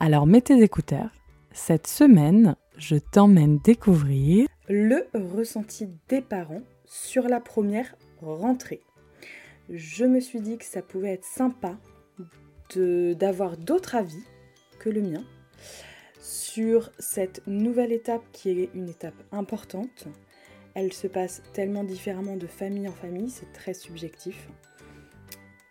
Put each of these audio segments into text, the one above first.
Alors mets tes écouteurs. Cette semaine, je t'emmène découvrir le ressenti des parents sur la première rentrée. Je me suis dit que ça pouvait être sympa d'avoir d'autres avis que le mien sur cette nouvelle étape qui est une étape importante. Elle se passe tellement différemment de famille en famille, c'est très subjectif.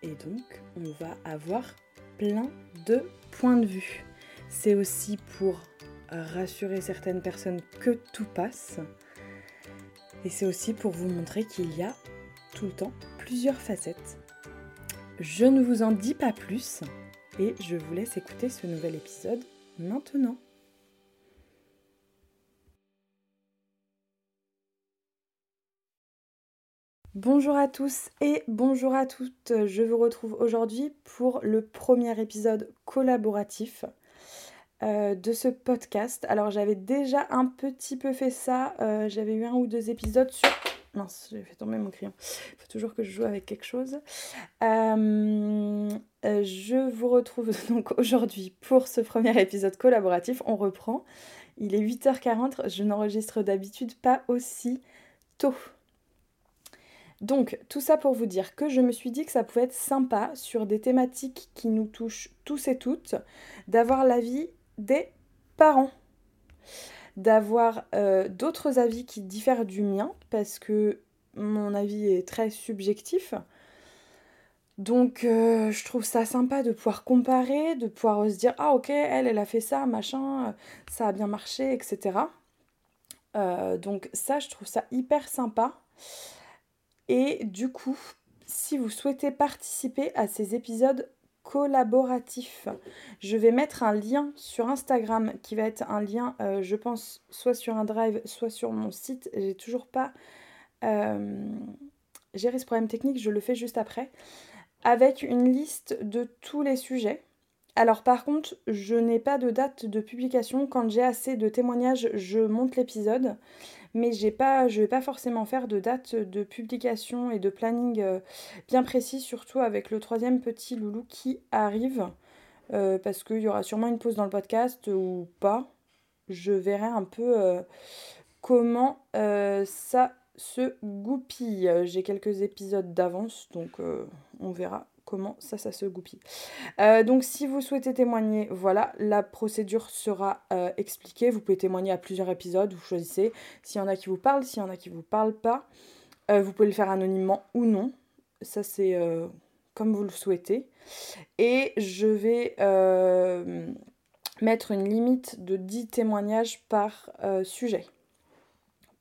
Et donc, on va avoir plein de points de vue. C'est aussi pour rassurer certaines personnes que tout passe. Et c'est aussi pour vous montrer qu'il y a tout le temps plusieurs facettes. Je ne vous en dis pas plus et je vous laisse écouter ce nouvel épisode maintenant. Bonjour à tous et bonjour à toutes. Je vous retrouve aujourd'hui pour le premier épisode collaboratif euh, de ce podcast. Alors j'avais déjà un petit peu fait ça. Euh, j'avais eu un ou deux épisodes sur... Mince, j'ai fait tomber mon crayon. Il faut toujours que je joue avec quelque chose. Euh, je vous retrouve donc aujourd'hui pour ce premier épisode collaboratif. On reprend. Il est 8h40. Je n'enregistre d'habitude pas aussi tôt. Donc, tout ça pour vous dire que je me suis dit que ça pouvait être sympa sur des thématiques qui nous touchent tous et toutes, d'avoir l'avis des parents, d'avoir euh, d'autres avis qui diffèrent du mien, parce que mon avis est très subjectif. Donc, euh, je trouve ça sympa de pouvoir comparer, de pouvoir se dire Ah, ok, elle, elle a fait ça, machin, ça a bien marché, etc. Euh, donc, ça, je trouve ça hyper sympa. Et du coup, si vous souhaitez participer à ces épisodes collaboratifs, je vais mettre un lien sur Instagram qui va être un lien, euh, je pense, soit sur un drive, soit sur mon site. J'ai toujours pas euh, géré ce problème technique, je le fais juste après. Avec une liste de tous les sujets. Alors par contre, je n'ai pas de date de publication. Quand j'ai assez de témoignages, je monte l'épisode mais j'ai pas, je vais pas forcément faire de date de publication et de planning euh, bien précis, surtout avec le troisième petit loulou qui arrive, euh, parce qu'il y aura sûrement une pause dans le podcast ou pas. Je verrai un peu euh, comment ça se goupille. J'ai quelques épisodes d'avance, donc on verra comment ça, ça se goupille. Euh, donc si vous souhaitez témoigner, voilà, la procédure sera euh, expliquée. Vous pouvez témoigner à plusieurs épisodes, vous choisissez s'il y en a qui vous parlent, s'il y en a qui vous parlent pas. Euh, vous pouvez le faire anonymement ou non. Ça c'est comme vous le souhaitez. Et je vais mettre une limite de 10 témoignages par sujet.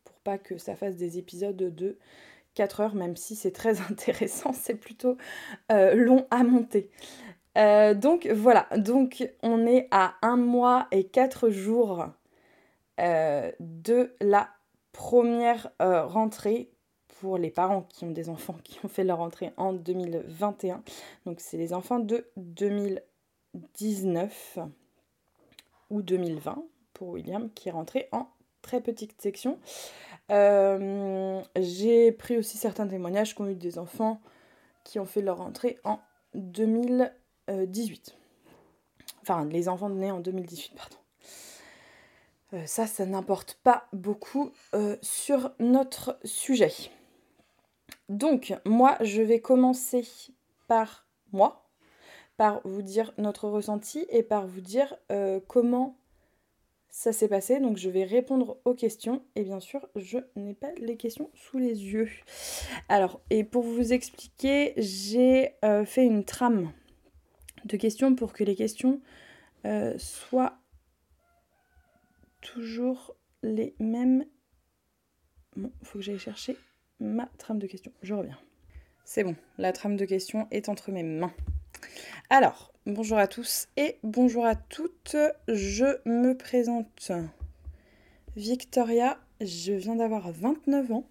Pour pas que ça fasse des épisodes de 4 heures, même si c'est très intéressant, c'est plutôt euh, long à monter. Euh, donc voilà, donc on est à un mois et 4 jours euh, de la première rentrée pour les parents qui ont des enfants qui ont fait leur rentrée en 2021. Donc c'est les enfants de 2019 ou 2020 pour William qui est rentré en très petite section. Euh, j'ai pris aussi certains témoignages qui ont eu des enfants qui ont fait leur entrée en 2018. Enfin, les enfants nés en 2018, pardon. Euh, ça, ça n'importe pas beaucoup euh, sur notre sujet. Donc, moi, je vais commencer par moi, par vous dire notre ressenti et par vous dire comment ça s'est passé. Donc je vais répondre aux questions et bien sûr je n'ai pas les questions sous les yeux. Alors et pour vous expliquer, j'ai euh, fait une trame de questions pour que les questions euh, soient toujours les mêmes. Bon, faut que j'aille chercher ma trame de questions. Je reviens. C'est bon, la trame de questions est entre mes mains. Alors, bonjour à tous et bonjour à toutes. Je me présente Victoria, je viens d'avoir 29 ans.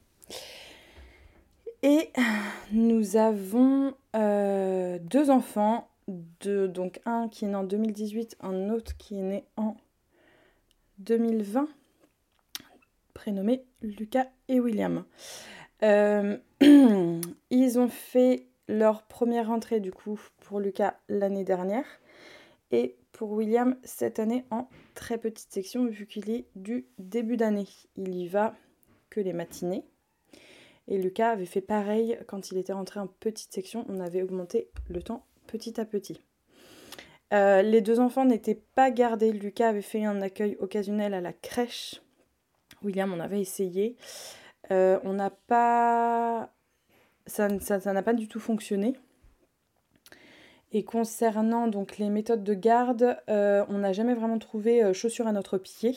Et nous avons euh, deux enfants, donc un qui est né en 2018, un autre qui est né en 2020, prénommés Lucas et William. Euh, ils ont fait leur première rentrée du coup pour Lucas l'année dernière et pour William cette année en très petite section vu qu'il est du début d'année. Il y va que les matinées. Et Lucas avait fait pareil quand il était rentré en petite section. On avait augmenté le temps petit à petit. Euh, les deux enfants n'étaient pas gardés. Lucas avait fait un accueil occasionnel à la crèche. William, on avait essayé. Euh, on n'a pas. Ça n'a pas du tout fonctionné. Et concernant donc les méthodes de garde, euh, on n'a jamais vraiment trouvé chaussures à notre pied.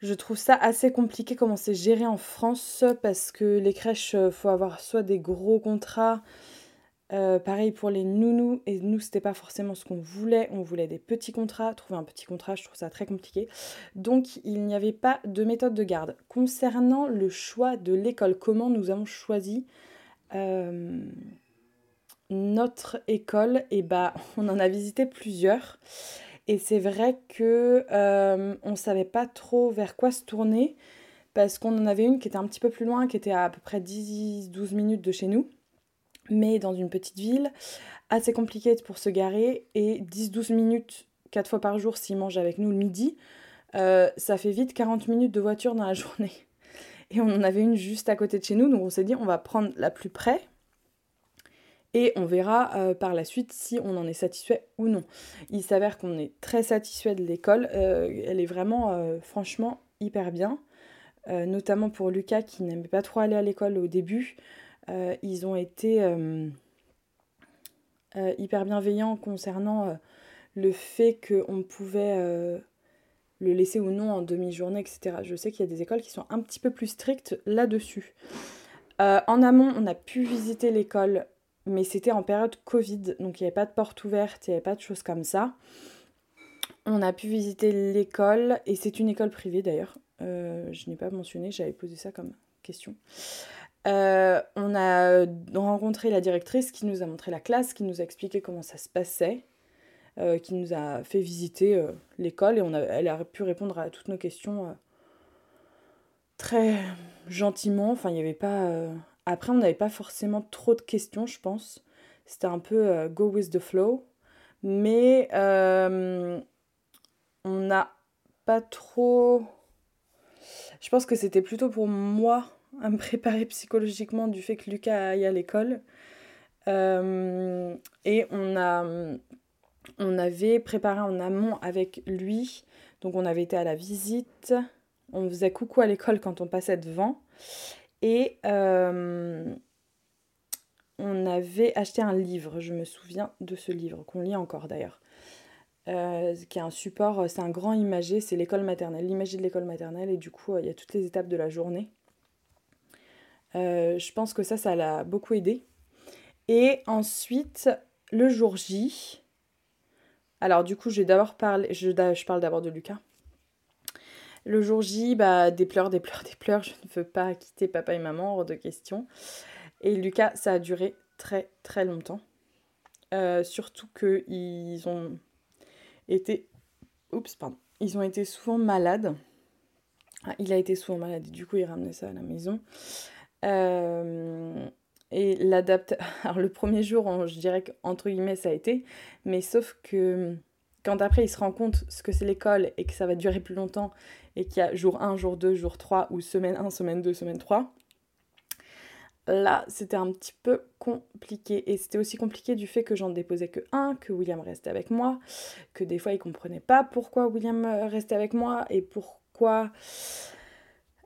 Je trouve ça assez compliqué comment c'est géré en France parce que les crèches, faut avoir soit des gros contrats, euh, pareil pour les nounous, et nous c'était pas forcément ce qu'on voulait, on voulait des petits contrats, trouver un petit contrat, je trouve ça très compliqué. Donc il n'y avait pas de méthode de garde. Concernant le choix de l'école, comment nous avons choisi euh, notre école, et eh bah on en a visité plusieurs. Et c'est vrai que euh, on savait pas trop vers quoi se tourner parce qu'on en avait une qui était un petit peu plus loin, qui était à à peu près 10-12 minutes de chez nous mais dans une petite ville, assez compliqué pour se garer, et 10-12 minutes, 4 fois par jour, s'il mange avec nous le midi, euh, ça fait vite 40 minutes de voiture dans la journée. Et on en avait une juste à côté de chez nous, donc on s'est dit on va prendre la plus près, et on verra euh, par la suite si on en est satisfait ou non. Il s'avère qu'on est très satisfait de l'école, euh, elle est vraiment franchement hyper bien, notamment pour Lucas qui n'aimait pas trop aller à l'école au début. Euh, ils ont été euh, euh, hyper bienveillants concernant le fait qu'on pouvait le laisser ou non en demi-journée, etc. Je sais qu'il y a des écoles qui sont un petit peu plus strictes là-dessus. en amont, on a pu visiter l'école, mais c'était en période Covid, donc il n'y avait pas de porte ouverte, il n'y avait pas de choses comme ça. On a pu visiter l'école, et c'est une école privée d'ailleurs. je n'ai pas mentionné, j'avais posé ça comme question. Euh, on a rencontré la directrice qui nous a montré la classe, qui nous a expliqué comment ça se passait, euh, qui nous a fait visiter euh, l'école et on a, elle a pu répondre à toutes nos questions très gentiment. Enfin, il n'y avait pas. Après, on n'avait pas forcément trop de questions, je pense. C'était un peu go with the flow. Mais on n'a pas trop. Je pense que c'était plutôt pour moi à me préparer psychologiquement du fait que Lucas aille à l'école. Euh, et on, a, on avait préparé en amont avec lui. Donc on avait été à la visite. On faisait coucou à l'école quand on passait devant. Et euh, on avait acheté un livre. Je me souviens de ce livre, qu'on lit encore d'ailleurs. Euh, qui est un support, c'est un grand imagé, c'est l'école maternelle, l'imagé de l'école maternelle, et du coup, il y a toutes les étapes de la journée. Euh, je pense que ça, ça l'a beaucoup aidé. Et ensuite, le jour J. Alors, du coup, je vais d'abord parler. Je, je parle d'abord de Lucas. Le jour J, bah, des pleurs, des pleurs, des pleurs. Je ne veux pas quitter papa et maman, hors de question. Et Lucas, ça a duré très, très longtemps. Euh, surtout qu'ils ont été. Oups, pardon. Ils ont été souvent malades. Ah, il a été souvent malade, du coup, il ramenait ça à la maison. Euh, et l'adapte. Alors, le premier jour, je dirais qu'entre guillemets, ça a été. Mais sauf que quand après il se rend compte ce que c'est l'école et que ça va durer plus longtemps et qu'il y a jour 1, jour 2, jour 3 ou semaine 1, semaine 2, semaine 3, là c'était un petit peu compliqué. Et c'était aussi compliqué du fait que j'en déposais que un, que William restait avec moi, que des fois il comprenait pas pourquoi William restait avec moi et pourquoi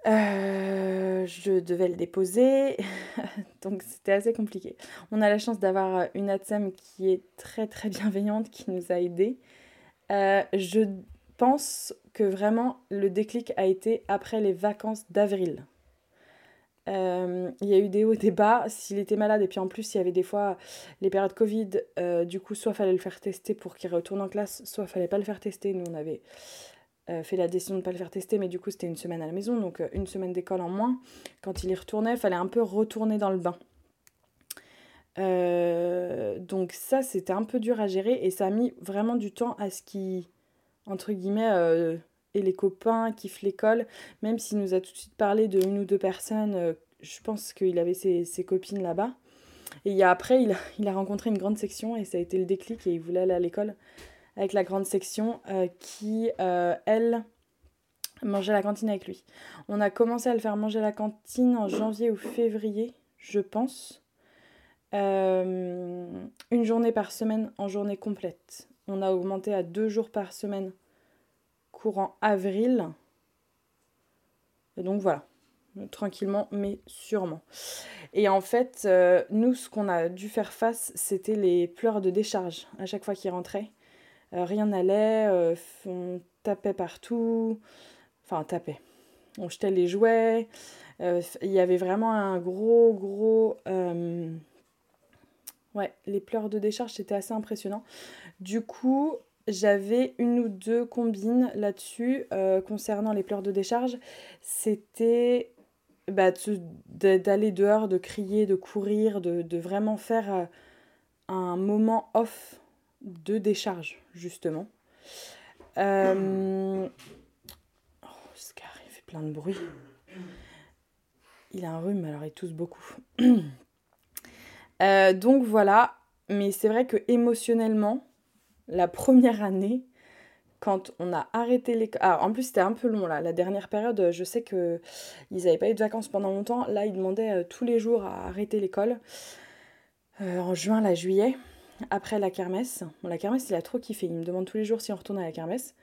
euh, je devais le déposer, donc c'était assez compliqué. On a la chance d'avoir une ATSEM qui est très très bienveillante, qui nous a aidés. Euh, je pense que vraiment le déclic a été après les vacances d'avril. Euh, il y a eu des hauts, des bas. S'il était malade, et puis en plus, il y avait des fois les périodes Covid, euh, du coup, soit fallait le faire tester pour qu'il retourne en classe, soit fallait pas le faire tester. Nous, on avait euh, fait la décision de ne pas le faire tester, mais du coup, c'était une semaine à la maison, donc une semaine d'école en moins. Quand il y retournait, il fallait un peu retourner dans le bain. donc ça, c'était un peu dur à gérer, et ça a mis vraiment du temps à ce qui, entre guillemets, et les copains kiffent l'école, même s'il nous a tout de suite parlé de une ou deux personnes, euh, je pense qu'il avait ses, copines là-bas. Et il y a, après, il il a, rencontré une grande section et ça a été le déclic et il voulait aller à l'école avec la grande section euh, qui, euh, elle, mangeait la cantine avec lui. On a commencé à le faire manger à la cantine en janvier ou février, je pense. une journée par semaine en journée complète. On a augmenté à deux jours par semaine courant avril. Et donc voilà, tranquillement mais sûrement. Et en fait, euh, nous, ce qu'on a dû faire face, c'était les pleurs de décharge à chaque fois qu'il rentrait. Euh, rien n'allait, euh, on tapait partout, enfin tapait, on jetait les jouets. Il y avait vraiment un gros, gros... Ouais, les pleurs de décharge, c'était assez impressionnant. Du coup, j'avais une ou deux combines là-dessus euh, concernant les pleurs de décharge. C'était bah, d'aller dehors, de crier, de courir, de, vraiment faire euh, un moment off de décharge, justement. Euh... Oh, il fait plein de bruit. Il a un rhume, alors il tousse beaucoup. Euh, donc voilà, mais c'est vrai que émotionnellement, la première année, quand on a arrêté l'école. Ah, en plus, c'était un peu long là. La dernière période, je sais qu'ils n'avaient pas eu de vacances pendant longtemps. Là, ils demandaient euh, tous les jours à arrêter l'école. Euh, en juin, la juillet, après la kermesse. La kermesse, il a trop kiffé. Il me demande tous les jours si on retourne à la kermesse.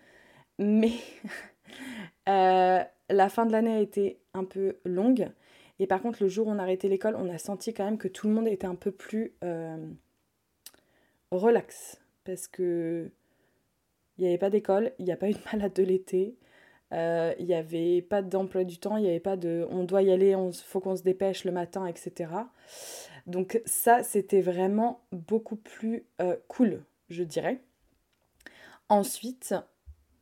Mais euh, la fin de l'année a été un peu longue. Et par contre, le jour où on a arrêté l'école, on a senti quand même que tout le monde était un peu plus relax parce que il n'y avait pas d'école, il n'y a pas eu de malade de l'été, euh, il n'y avait pas d'emploi du temps, il n'y avait pas de on doit y aller, il faut qu'on se dépêche le matin, etc. Donc ça, c'était vraiment beaucoup plus euh, cool, je dirais. Ensuite,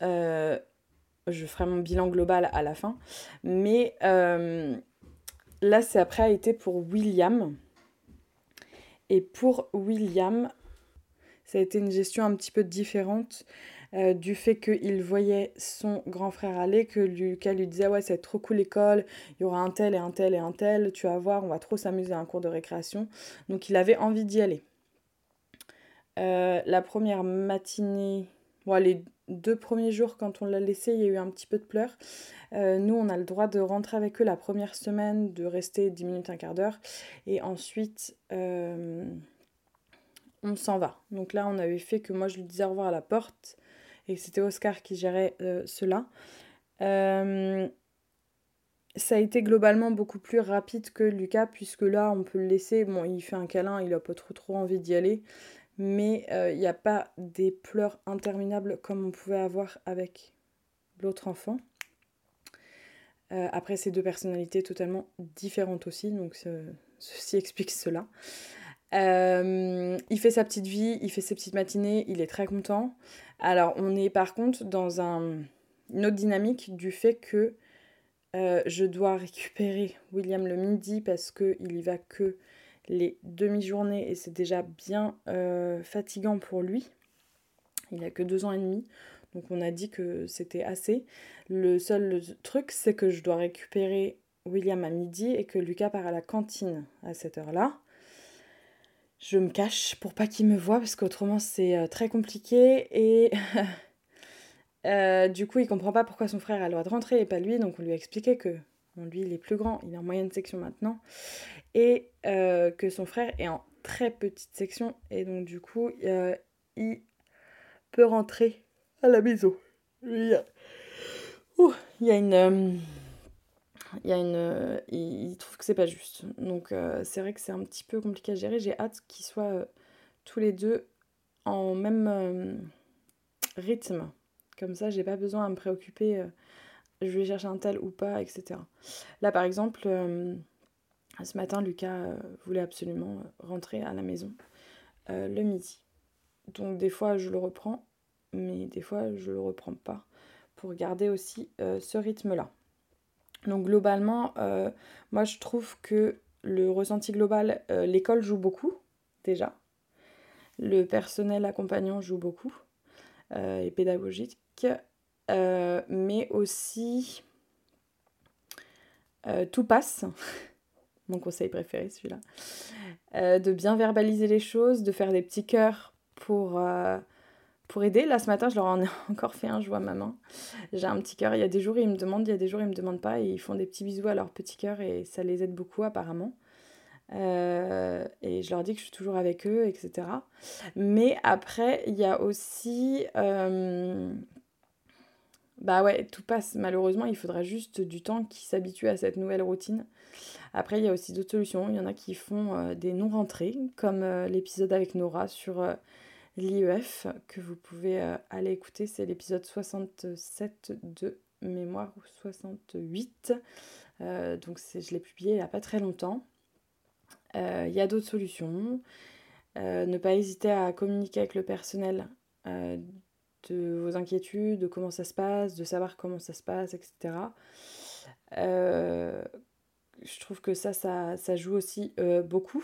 euh, je ferai mon bilan global à la fin, mais là, c'est après a été pour William. Et pour William, ça a été une gestion un petit peu différente euh, du fait qu'il voyait son grand frère aller, que Lucas lui disait ouais c'est trop cool l'école, il y aura un tel et un tel et un tel, tu vas voir, on va trop s'amuser à un cours de récréation. Donc il avait envie d'y aller. Euh, la première matinée, les deux premiers jours quand on l'a laissé, il y a eu un petit peu de pleurs. Euh, nous, on a le droit de rentrer avec eux la première semaine, de rester 10 minutes, un quart d'heure. Et ensuite, on s'en va. Donc là, on avait fait que moi, je lui disais au revoir à la porte et c'était Oscar qui gérait euh, cela. Euh, ça a été globalement beaucoup plus rapide que Lucas, puisque là, on peut le laisser. Bon, il fait un câlin, il a pas trop trop envie d'y aller. Mais euh, il n'y a pas des pleurs interminables comme on pouvait avoir avec l'autre enfant. après, ces deux personnalités totalement différentes aussi, donc ceci explique cela. Il fait sa petite vie, il fait ses petites matinées, il est très content. Alors, on est par contre dans un, une autre dynamique du fait que euh, je dois récupérer William le midi parce qu'il y va que les demi-journées et c'est déjà bien euh, fatigant pour lui. Il a que deux ans et demi, donc on a dit que c'était assez. Le seul truc, c'est que je dois récupérer William à midi et que Lucas part à la cantine à cette heure-là je me cache pour pas qu'il me voit parce qu'autrement c'est euh, très compliqué et euh, du coup il comprend pas pourquoi son frère a le droit de rentrer et pas lui donc on lui a expliqué que lui il est plus grand, il est en moyenne section maintenant et euh, que son frère est en très petite section et donc du coup il peut rentrer à la maison. Il y a une il, y a une, il, trouve que c'est pas juste. Donc euh, c'est vrai que c'est un petit peu compliqué à gérer. J'ai hâte qu'ils soient euh, tous les deux en même euh, rythme. Comme ça, j'ai pas besoin à me préoccuper. je vais chercher un tel ou pas, etc. Là, par exemple, Ce matin, Lucas voulait absolument rentrer à la maison le midi. Donc des fois, je le reprends, mais des fois, je le reprends pas pour garder aussi ce rythme-là. Donc globalement, moi je trouve que le ressenti global, l'école joue beaucoup déjà. Le personnel accompagnant joue beaucoup et pédagogique. mais aussi tout passe. Mon conseil préféré celui-là. de bien verbaliser les choses, de faire des petits cœurs pour pour aider. Là, ce matin, je leur en ai encore fait un, je vois ma main. J'ai un petit cœur. Il y a des jours, ils me demandent, il y a des jours, ils me demandent pas. Et ils font des petits bisous à leur petit cœur et ça les aide beaucoup, apparemment. Euh, et je leur dis que je suis toujours avec eux, etc. Mais après, il y a aussi. Euh, bah ouais, tout passe. Malheureusement, il faudra juste du temps qu'ils s'habituent à cette nouvelle routine. Après, il y a aussi d'autres solutions. Il y en a qui font euh, des non-rentrées, comme l'épisode avec Nora sur l'IEF que vous pouvez euh, aller écouter. C'est l'épisode 67 de mémoire ou 68. Euh, donc je l'ai publié il n'y a pas très longtemps. Euh, il y a d'autres solutions. ne pas hésiter à communiquer avec le personnel de vos inquiétudes, de comment ça se passe, de savoir comment ça se passe, etc. je trouve que ça, ça, ça joue aussi beaucoup.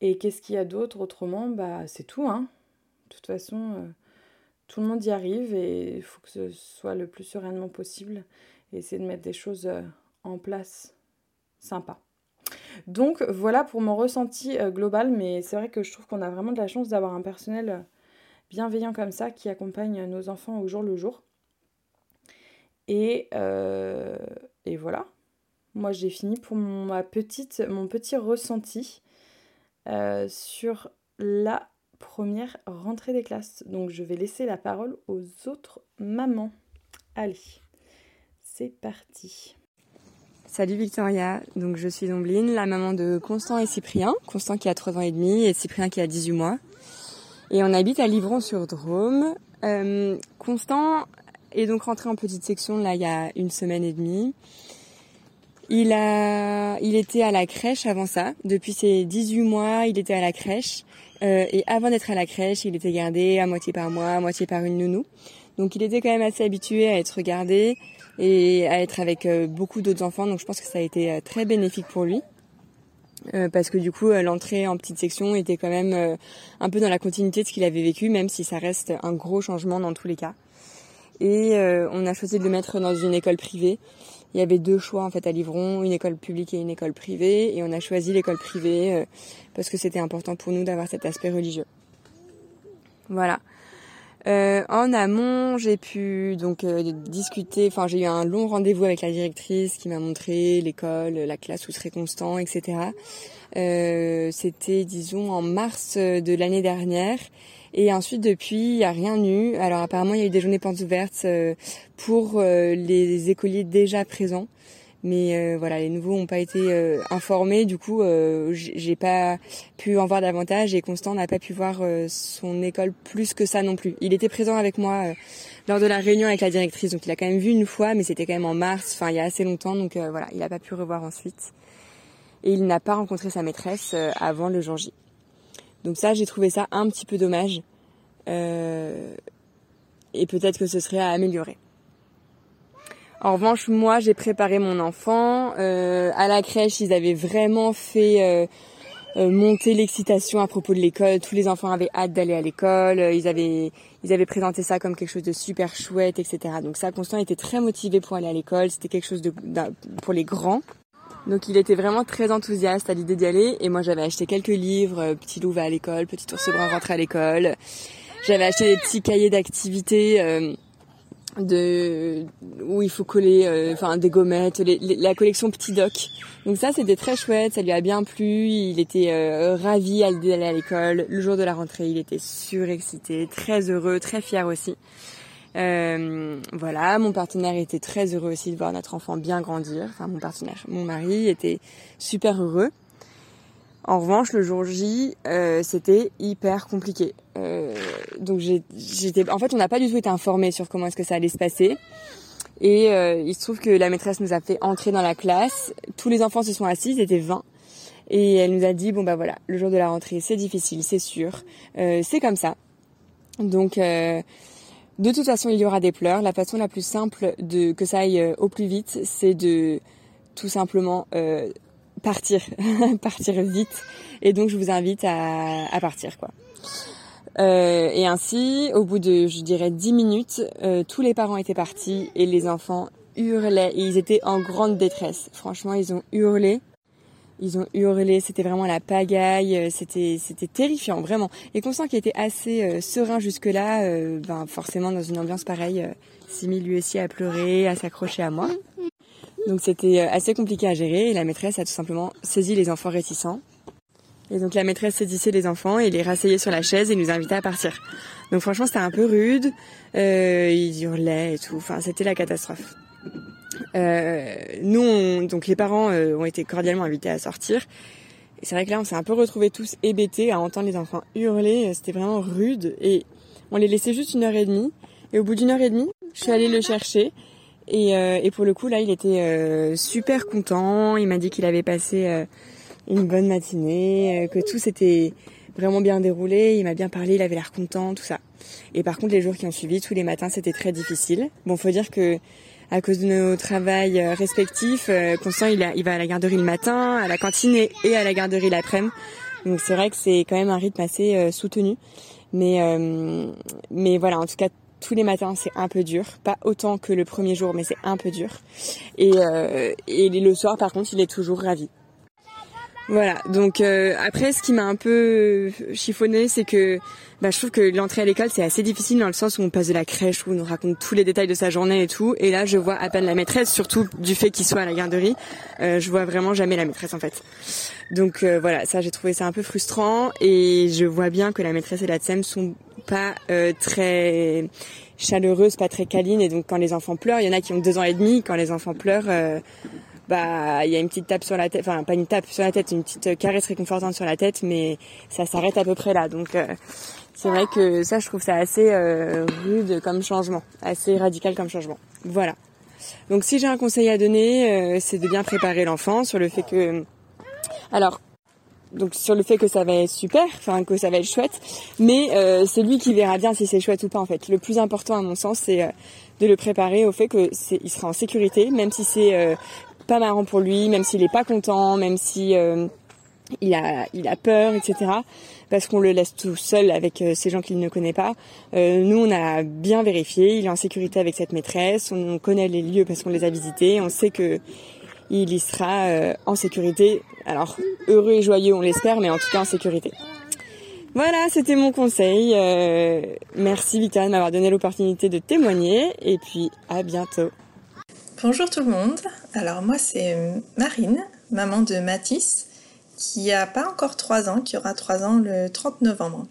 Et qu'est-ce qu'il y a d'autre autrement? Bah c'est tout, hein. De toute façon, euh, tout le monde y arrive et il faut que ce soit le plus sereinement possible et essayer de mettre des choses euh, en place sympa. Donc voilà pour mon ressenti euh, global, mais c'est vrai que je trouve qu'on a vraiment de la chance d'avoir un personnel bienveillant comme ça qui accompagne nos enfants au jour le jour. Et, voilà. Moi j'ai fini pour ma petite, mon petit ressenti. Euh, sur la première rentrée des classes. Donc je vais laisser la parole aux autres mamans. Allez, c'est parti. Salut Victoria, donc je suis Dombline, la maman de Constant et Cyprien. Constant qui a 3 ans et demi et Cyprien qui a 18 mois. Et on habite à Livron-sur-Drôme. Euh, Constant est donc rentré en petite section là il y a une semaine et demie. Il a, il était à la crèche avant ça. Depuis ses 18 mois, il était à la crèche. Euh, et avant d'être à la crèche, il était gardé à moitié par moi, à moitié par une nounou. Donc il était quand même assez habitué à être gardé et à être avec euh, beaucoup d'autres enfants. Donc je pense que ça a été euh, très bénéfique pour lui. parce que du coup l'entrée en petite section était quand même un peu dans la continuité de ce qu'il avait vécu, même si ça reste un gros changement dans tous les cas. Et on a choisi de le mettre dans une école privée il y avait deux choix en fait à Livron, une école publique et une école privée, et on a choisi l'école privée euh, parce que c'était important pour nous d'avoir cet aspect religieux. Voilà. Euh, en amont, j'ai pu donc euh, discuter. Enfin, j'ai eu un long rendez-vous avec la directrice qui m'a montré l'école, la classe où serait constant, etc. C'était, disons, en mars de l'année dernière. Et ensuite, depuis, il n'y a rien eu. Alors apparemment, il y a eu des journées portes ouvertes euh, pour euh, les écoliers déjà présents. Mais euh, voilà, les nouveaux n'ont pas été informés. Du coup, j'ai pas pu en voir davantage et Constant n'a pas pu voir son école plus que ça non plus. Il était présent avec moi lors de la réunion avec la directrice, donc il a quand même vu une fois, mais c'était quand même en mars, enfin il y a assez longtemps, donc voilà, il n'a pas pu revoir ensuite. Et il n'a pas rencontré sa maîtresse avant le jour J. Donc ça, j'ai trouvé ça un petit peu dommage. Euh, et peut-être que ce serait à améliorer. En revanche, moi, j'ai préparé mon enfant. Euh, à la crèche, ils avaient vraiment fait euh, monter l'excitation à propos de l'école. Tous les enfants avaient hâte d'aller à l'école. Ils avaient, ils avaient présenté ça comme quelque chose de super chouette, etc. Donc ça, Constant était très motivé pour aller à l'école. C'était quelque chose de, pour les grands. Donc il était vraiment très enthousiaste à l'idée d'y aller et moi j'avais acheté quelques livres, euh, Petit loup va à l'école, Petit ours brun rentre à l'école. J'avais acheté des petits cahiers d'activités euh, de où il faut coller euh, enfin des gommettes, la collection Petit Doc. Donc ça c'était très chouette, ça lui a bien plu, il était ravi à l'idée d'aller à l'école. Le jour de la rentrée, il était surexcité, très heureux, très fier aussi. Euh, voilà, mon partenaire était très heureux aussi de voir notre enfant bien grandir. Enfin, mon partenaire, mon mari était super heureux. En revanche, le jour J, euh, c'était hyper compliqué. Euh, donc j'étais, en fait, on n'a pas du tout été informé sur comment est-ce que ça allait se passer. Et euh, il se trouve que la maîtresse nous a fait entrer dans la classe. Tous les enfants se sont assis, ils étaient 20. Et elle nous a dit, bon bah voilà, le jour de la rentrée, c'est difficile, c'est sûr. Euh, c'est comme ça. Donc, euh, de toute façon, il y aura des pleurs. La façon la plus simple de que ça aille au plus vite, c'est de tout simplement partir, partir vite. Et donc, je vous invite à, partir, quoi. Euh, et ainsi, au bout de, je dirais, dix minutes, euh, tous les parents étaient partis et les enfants hurlaient. Ils étaient en grande détresse. Franchement, ils ont hurlé. Ils ont hurlé, c'était vraiment la pagaille, euh, c'était c'était terrifiant, vraiment. Et Constant qui était assez serein jusque-là, ben forcément dans une ambiance pareille, s'est mis lui aussi à pleurer, à s'accrocher à moi. Donc c'était assez compliqué à gérer et la maîtresse a tout simplement saisi les enfants réticents et donc la maîtresse saisissait les enfants et les rasseyait sur la chaise et nous invitait à partir. Donc franchement c'était un peu rude, euh, ils hurlaient et tout, enfin c'était la catastrophe. Euh, nous, donc les parents euh, ont été cordialement invités à sortir. Et c'est vrai que là on s'est un peu retrouvés tous hébétés à entendre les enfants hurler, c'était vraiment rude et on les laissait juste une heure et demie. Et au bout d'une heure et demie, je suis allée le chercher et, euh, et pour le coup là il était euh, super content, il m'a dit qu'il avait passé une bonne matinée, euh, que tout s'était vraiment bien déroulé, il m'a bien parlé, il avait l'air content, tout ça. Et par contre, les jours qui ont suivi, tous les matins, c'était très difficile. Bon, faut dire que à cause de nos travails euh, respectifs, euh, Constant, il, il va à la garderie le matin, à la cantine et à la garderie l'après-midi. Donc c'est vrai que c'est quand même un rythme assez soutenu. Mais, mais voilà, en tout cas, tous les matins, c'est un peu dur. Pas autant que le premier jour, mais c'est un peu dur. Et, et le soir, par contre, il est toujours ravi. Voilà, donc euh, après ce qui m'a un peu chiffonné, c'est que bah, je trouve que l'entrée à l'école c'est assez difficile dans le sens où on passe de la crèche, où on nous raconte tous les détails de sa journée et tout, et là je vois à peine la maîtresse, surtout du fait qu'il soit à la garderie, euh, je vois vraiment jamais la maîtresse en fait. Donc euh, voilà, ça j'ai trouvé ça un peu frustrant, et je vois bien que la maîtresse et la TSEM sont pas très chaleureuses, pas très câlines, et donc quand les enfants pleurent, il y en a qui ont deux ans et demi, quand les enfants pleurent bah il y a une petite tape sur la tête, enfin pas une tape sur la tête, une petite caresse réconfortante sur la tête, mais ça s'arrête à peu près là. Donc euh, c'est vrai que ça je trouve ça assez euh, rude comme changement, assez radical comme changement. Voilà. Donc si j'ai un conseil à donner, euh, c'est de bien préparer l'enfant sur le fait que alors donc sur le fait que ça va être super, enfin que ça va être chouette, mais c'est lui qui verra bien si c'est chouette ou pas en fait. Le plus important à mon sens, c'est de le préparer au fait que il sera en sécurité, même si c'est pas marrant pour lui, même s'il est pas content, même si euh, il a il a peur, etc. Parce qu'on le laisse tout seul avec euh, ces gens qu'il ne connaît pas. Euh, nous, on a bien vérifié, il est en sécurité avec cette maîtresse, on connaît les lieux parce qu'on les a visités, on sait que il y sera en sécurité. Alors heureux et joyeux, on l'espère, mais en tout cas en sécurité. Voilà, c'était mon conseil. merci Vita de m'avoir donné l'opportunité de témoigner et puis à bientôt. Bonjour tout le monde. Alors moi c'est Marine, maman de Mathis, qui a pas encore 3 ans, qui aura 3 ans le 30 novembre.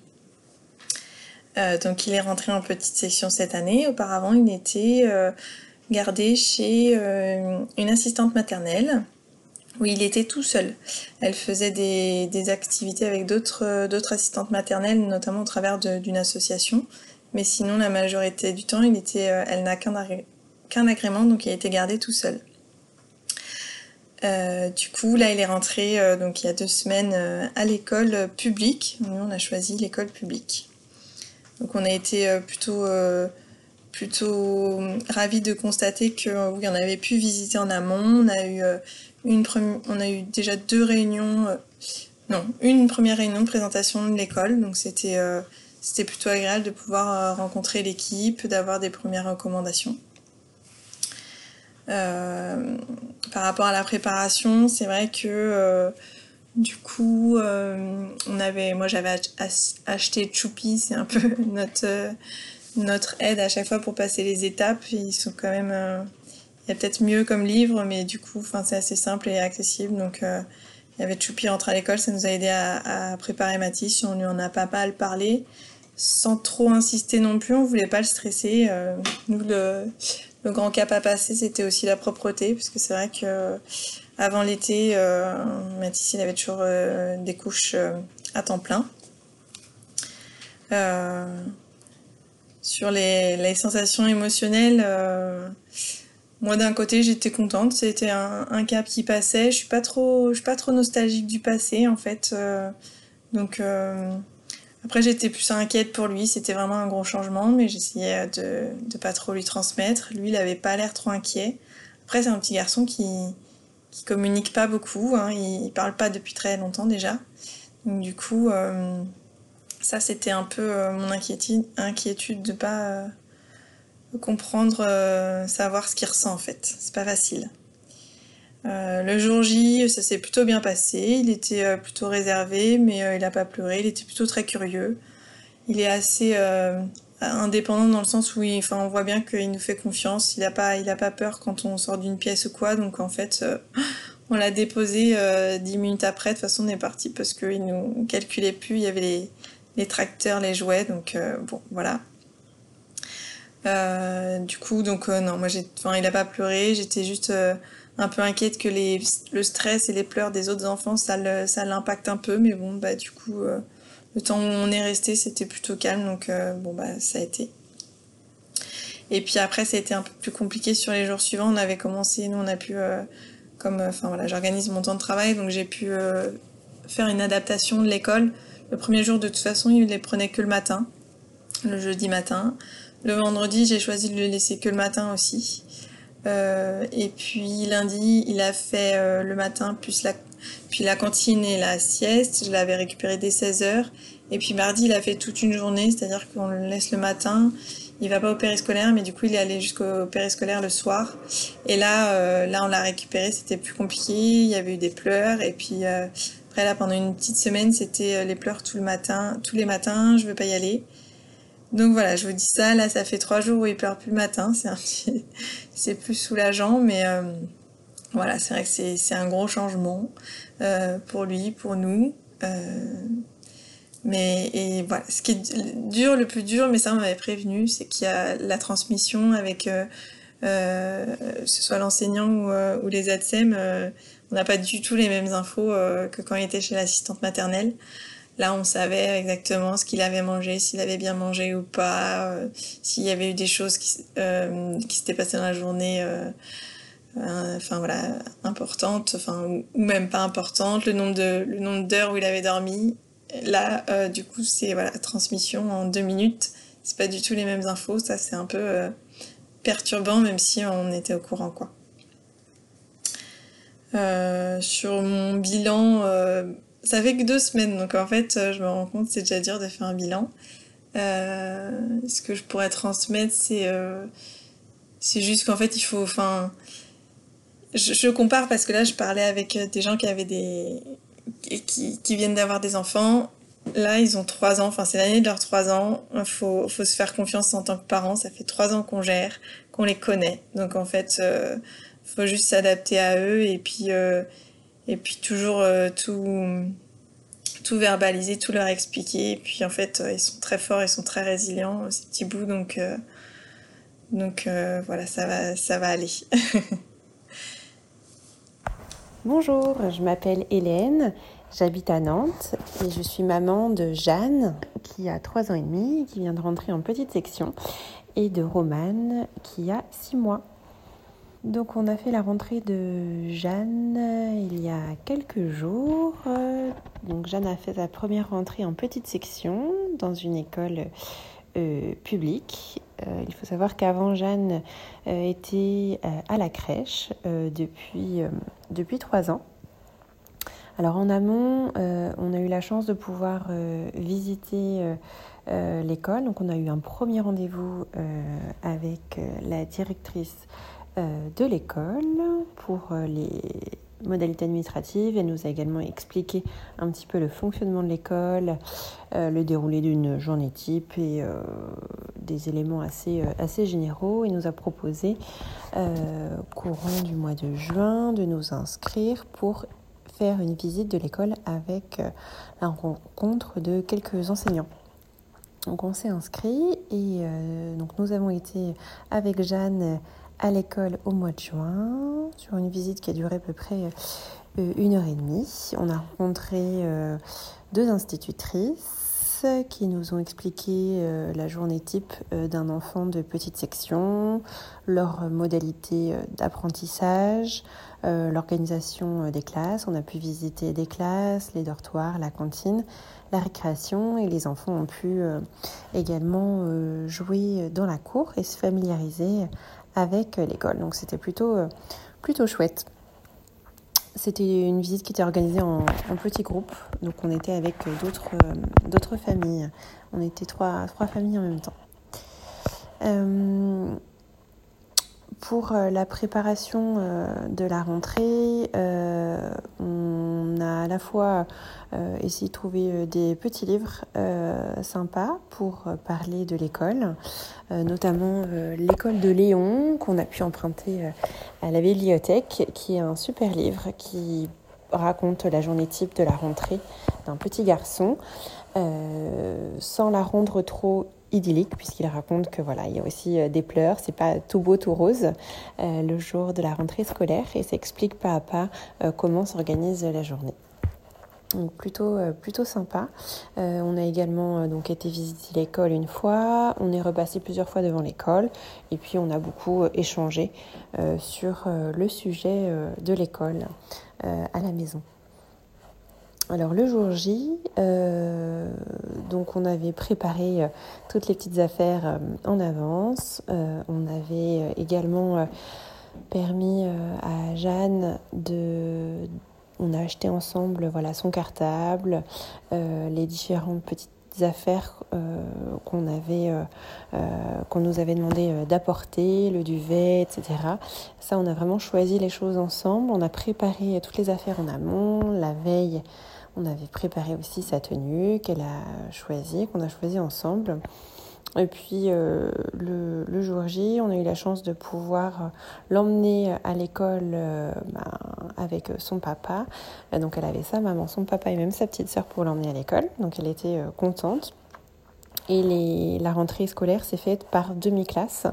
Euh, donc il est rentré en petite section cette année. Auparavant il était euh, gardé chez euh, une assistante maternelle où il était tout seul. Elle faisait des, activités avec d'autres assistantes maternelles, notamment au travers d'une association. Mais sinon la majorité du temps il était, elle n'a qu'un qu'un agrément, donc il a été gardé tout seul. Euh, du coup, là, il est rentré euh, donc il y a deux semaines euh, à l'école publique. Nous, on a choisi l'école publique. Donc, on a été plutôt, plutôt ravis de constater que oui, on avait pu visiter en amont. On a eu une on a eu déjà deux réunions, non, une première réunion de présentation de l'école. Donc, c'était c'était plutôt agréable de pouvoir rencontrer l'équipe, d'avoir des premières recommandations. Euh, par rapport à la préparation, c'est vrai que euh, du coup, euh, on avait, moi j'avais acheté Choupi, c'est un peu notre, notre aide à chaque fois pour passer les étapes. Ils sont quand même, il y a peut-être mieux comme livre, mais du coup, c'est assez simple et accessible. Donc il y avait Choupi rentre à l'école, ça nous a aidé à, à préparer Mathis. On lui en a pas mal parlé, sans trop insister non plus. On voulait pas le stresser. nous, le, le grand cap à passer, c'était aussi la propreté, parce que c'est vrai que euh, avant l'été, euh, Mathis, avait toujours euh, des couches euh, à temps plein. sur les, sensations émotionnelles, moi d'un côté j'étais contente, c'était un, cap qui passait. Je suis pas trop, je suis pas trop nostalgique du passé en fait. Donc après j'étais plus inquiète pour lui, c'était vraiment un gros changement, mais j'essayais de de pas trop lui transmettre. Lui il avait pas l'air trop inquiet. Après c'est un petit garçon qui qui communique pas beaucoup, hein. il, parle pas depuis très longtemps déjà. Du coup ça c'était un peu mon inquiétude, inquiétude de pas comprendre, euh, savoir ce qu'il ressent en fait. C'est pas facile. Euh, le jour J, ça s'est plutôt bien passé. Il était euh, plutôt réservé, mais il n'a pas pleuré. Il était plutôt très curieux. Il est assez indépendant dans le sens où il, on voit bien qu'il nous fait confiance. Il n'a pas, pas peur quand on sort d'une pièce ou quoi. Donc en fait, on l'a déposé dix minutes après. De toute façon, on est parti parce qu'il nous calculait plus. Il y avait les, tracteurs, les jouets. Donc bon, voilà. Euh, du coup, donc euh, non, moi j'ai, il a pas pleuré. J'étais juste euh, un peu inquiète que les, le stress et les pleurs des autres enfants, ça, l'impacte un peu. Mais bon, bah du coup, le temps où on est resté, c'était plutôt calme. Donc bon, bah ça a été. Et puis après, ça a été un peu plus compliqué sur les jours suivants. On avait commencé, nous, on a pu, comme, enfin voilà, j'organise mon temps de travail, donc j'ai pu faire une adaptation de l'école. Le premier jour, de toute façon, il les prenait que le matin, le jeudi matin. Le vendredi, j'ai choisi de le laisser que le matin aussi. Euh, et puis lundi, il a fait euh, le matin plus la, puis la cantine et la sieste. Je l'avais récupéré dès 16h. Et puis mardi, il a fait toute une journée, c'est-à-dire qu'on le laisse le matin. Il va pas au périscolaire, mais du coup, il est allé jusqu'au périscolaire le soir. Et là, euh, là, on l'a récupéré. C'était plus compliqué. Il y avait eu des pleurs. Et puis après, là, pendant une petite semaine, c'était les pleurs tout le matin, tous les matins. Je veux pas y aller. Donc voilà, je vous dis ça, là ça fait trois jours où il pleure plus le matin, c'est plus soulageant, mais euh, voilà, c'est vrai que c'est un gros changement euh, pour lui, pour nous. Euh, mais voilà, ce qui est dur, le plus dur, mais ça on m'avait prévenu, c'est qu'il y a la transmission avec ce soit l'enseignant ou, les ADSEM, on n'a pas du tout les mêmes infos que quand il était chez l'assistante maternelle. Là, on savait exactement ce qu'il avait mangé, s'il avait bien mangé ou pas, euh, s'il y avait eu des choses qui, euh, s'étaient passées dans la journée, euh, enfin importantes, ou, même pas importantes, le nombre de d'heures où il avait dormi. Là, du coup, c'est voilà, transmission en deux minutes. C'est pas du tout les mêmes infos. Ça, c'est un peu perturbant, même si on était au courant, quoi. sur mon bilan ça fait que deux semaines, donc en fait, euh, je me rends compte, c'est déjà dur de faire un bilan. Euh, ce que je pourrais transmettre, c'est euh, c'est juste qu'en fait, il faut. Enfin, je, compare parce que là, je parlais avec des gens qui avaient des. qui, qui viennent d'avoir des enfants. Là, ils ont trois ans, enfin, c'est l'année de leurs trois ans. Il faut, faut se faire confiance en tant que parent. Ça fait trois ans qu'on gère, qu'on les connaît. Donc, en fait, il faut juste s'adapter à eux et puis et puis toujours euh, tout verbaliser, tout leur expliquer. Et puis en fait, euh, ils sont très forts, ils sont très résilients, ces petits bouts. Donc, euh, donc voilà, ça va, ça va aller. Bonjour, je m'appelle Hélène, j'habite à Nantes et je suis maman de Jeanne qui a 3 ans et demi, qui vient de rentrer en petite section, et de Romane qui a 6 mois. Donc on a fait la rentrée de Jeanne il y a quelques jours. Donc Jeanne a fait sa première rentrée en petite section dans une école euh, publique. Euh, il faut savoir qu'avant Jeanne euh, était à la crèche depuis, depuis trois ans. Alors en amont, on a eu la chance de pouvoir visiter l'école. Donc on a eu un premier rendez-vous avec la directrice de l'école pour euh, les modalités administratives. Elle nous a également expliqué un petit peu le fonctionnement de l'école, euh, le déroulé d'une journée type et des éléments assez, assez généraux. Elle nous a proposé, courant du mois de juin, de nous inscrire pour faire une visite de l'école avec la rencontre de quelques enseignants. Donc on s'est inscrit et donc nous avons été avec Jeanne à l'école au mois de juin, sur une visite qui a duré à peu près euh, une heure et demie. On a rencontré euh, deux institutrices qui nous ont expliqué la journée type d'un enfant de petite section, leurs modalités d'apprentissage, l'organisation des classes. On a pu visiter des classes, les dortoirs, la cantine, la récréation et les enfants ont pu également jouer dans la cour et se familiariser avec l'école. Donc c'était plutôt, plutôt chouette. C'était une visite qui était organisée en, petits groupes, donc on était avec d'autres, d'autres familles. On était trois, trois familles en même temps. Euh, pour euh, la préparation euh, de la rentrée, on a à la fois essayé de trouver des petits livres sympas pour parler de l'école, notamment l'école de Léon qu'on a pu emprunter à la bibliothèque, qui est un super livre qui raconte la journée type de la rentrée d'un petit garçon, sans la rendre trop idyllique puisqu'il raconte que voilà, il y a aussi euh, des pleurs, c'est pas tout beau tout rose euh, le jour de la rentrée scolaire et ça explique pas à pas euh, comment s'organise la journée. Donc plutôt, plutôt sympa. on a également donc été visiter l'école une fois, on est repassé plusieurs fois devant l'école et puis on a beaucoup échangé sur le sujet de l'école à la maison. Alors le jour J, euh, donc on avait préparé euh, toutes les petites affaires euh, en avance. on avait également permis à Jeanne de... On a acheté ensemble voilà, son cartable, les différentes petites affaires qu'on avait qu'on nous avait demandé d'apporter, le duvet, etc. Ça, on a vraiment choisi les choses ensemble. On a préparé toutes les affaires en amont, la veille. On avait préparé aussi sa tenue qu'elle a choisie, qu'on a choisie ensemble. Et puis euh, le, jour J, on a eu la chance de pouvoir l'emmener à l'école euh, ben, avec son papa. Donc elle avait sa maman, son papa et même sa petite sœur pour l'emmener à l'école. Donc elle était euh, contente. Et la rentrée scolaire s'est faite par demi-classe,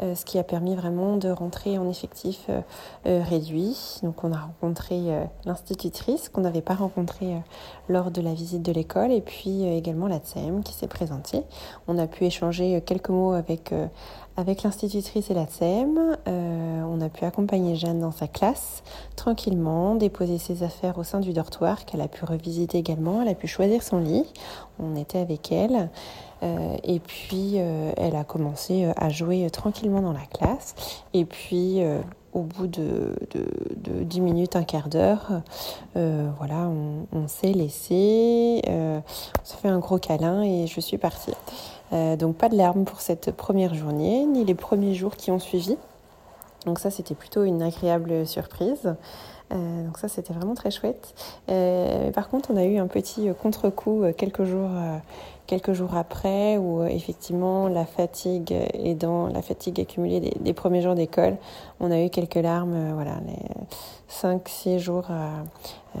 euh, ce qui a permis vraiment de rentrer en effectif euh, euh, réduit. Donc on a rencontré l'institutrice qu'on n'avait pas rencontrée lors de la visite de l'école et puis également la TSEM qui s'est présentée. On a pu échanger quelques mots avec, avec l'institutrice et la TSEM. on a pu accompagner Jeanne dans sa classe tranquillement, déposer ses affaires au sein du dortoir qu'elle a pu revisiter également. Elle a pu choisir son lit. On était avec elle. Euh, et puis, euh, elle a commencé euh, à jouer tranquillement dans la classe. Et puis, au bout de, de, 10 minutes, un quart d'heure, voilà, on, s'est laissé, on s'est fait un gros câlin et je suis partie. Donc pas de larmes pour cette première journée, ni les premiers jours qui ont suivi. Donc ça, c'était plutôt une agréable surprise. donc ça, c'était vraiment très chouette. par contre, on a eu un petit contre-coup quelques jours, quelques jours après, où euh, effectivement la fatigue aidant, la fatigue accumulée des, premiers jours d'école, on a eu quelques larmes, euh, voilà, les 5-6 jours euh,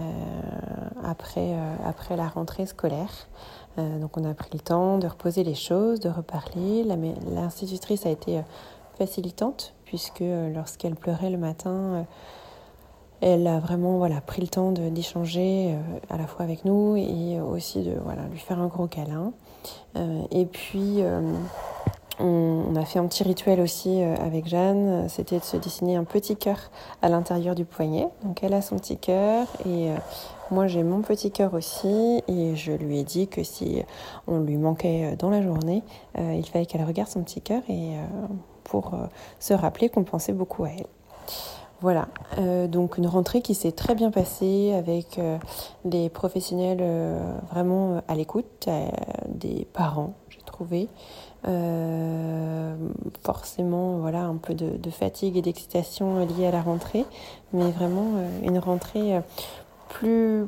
après, après la rentrée scolaire. Donc on a pris le temps de reposer les choses, de reparler. L'institutrice a été facilitante, puisque lorsqu'elle pleurait le matin, elle a vraiment voilà, pris le temps d'échanger euh, à la fois avec nous et aussi de voilà, lui faire un gros câlin. Euh, et puis, euh, on, a fait un petit rituel aussi avec Jeanne, c'était de se dessiner un petit cœur à l'intérieur du poignet. Donc elle a son petit cœur et moi j'ai mon petit cœur aussi et je lui ai dit que si on lui manquait dans la journée, il fallait qu'elle regarde son petit cœur et pour se rappeler qu'on pensait beaucoup à elle. Voilà, euh, donc une rentrée qui s'est très bien passée avec euh, des professionnels euh, vraiment à l'écoute, des parents, j'ai trouvé. forcément, voilà, un peu de, fatigue et d'excitation liée à la rentrée, mais vraiment une rentrée plus,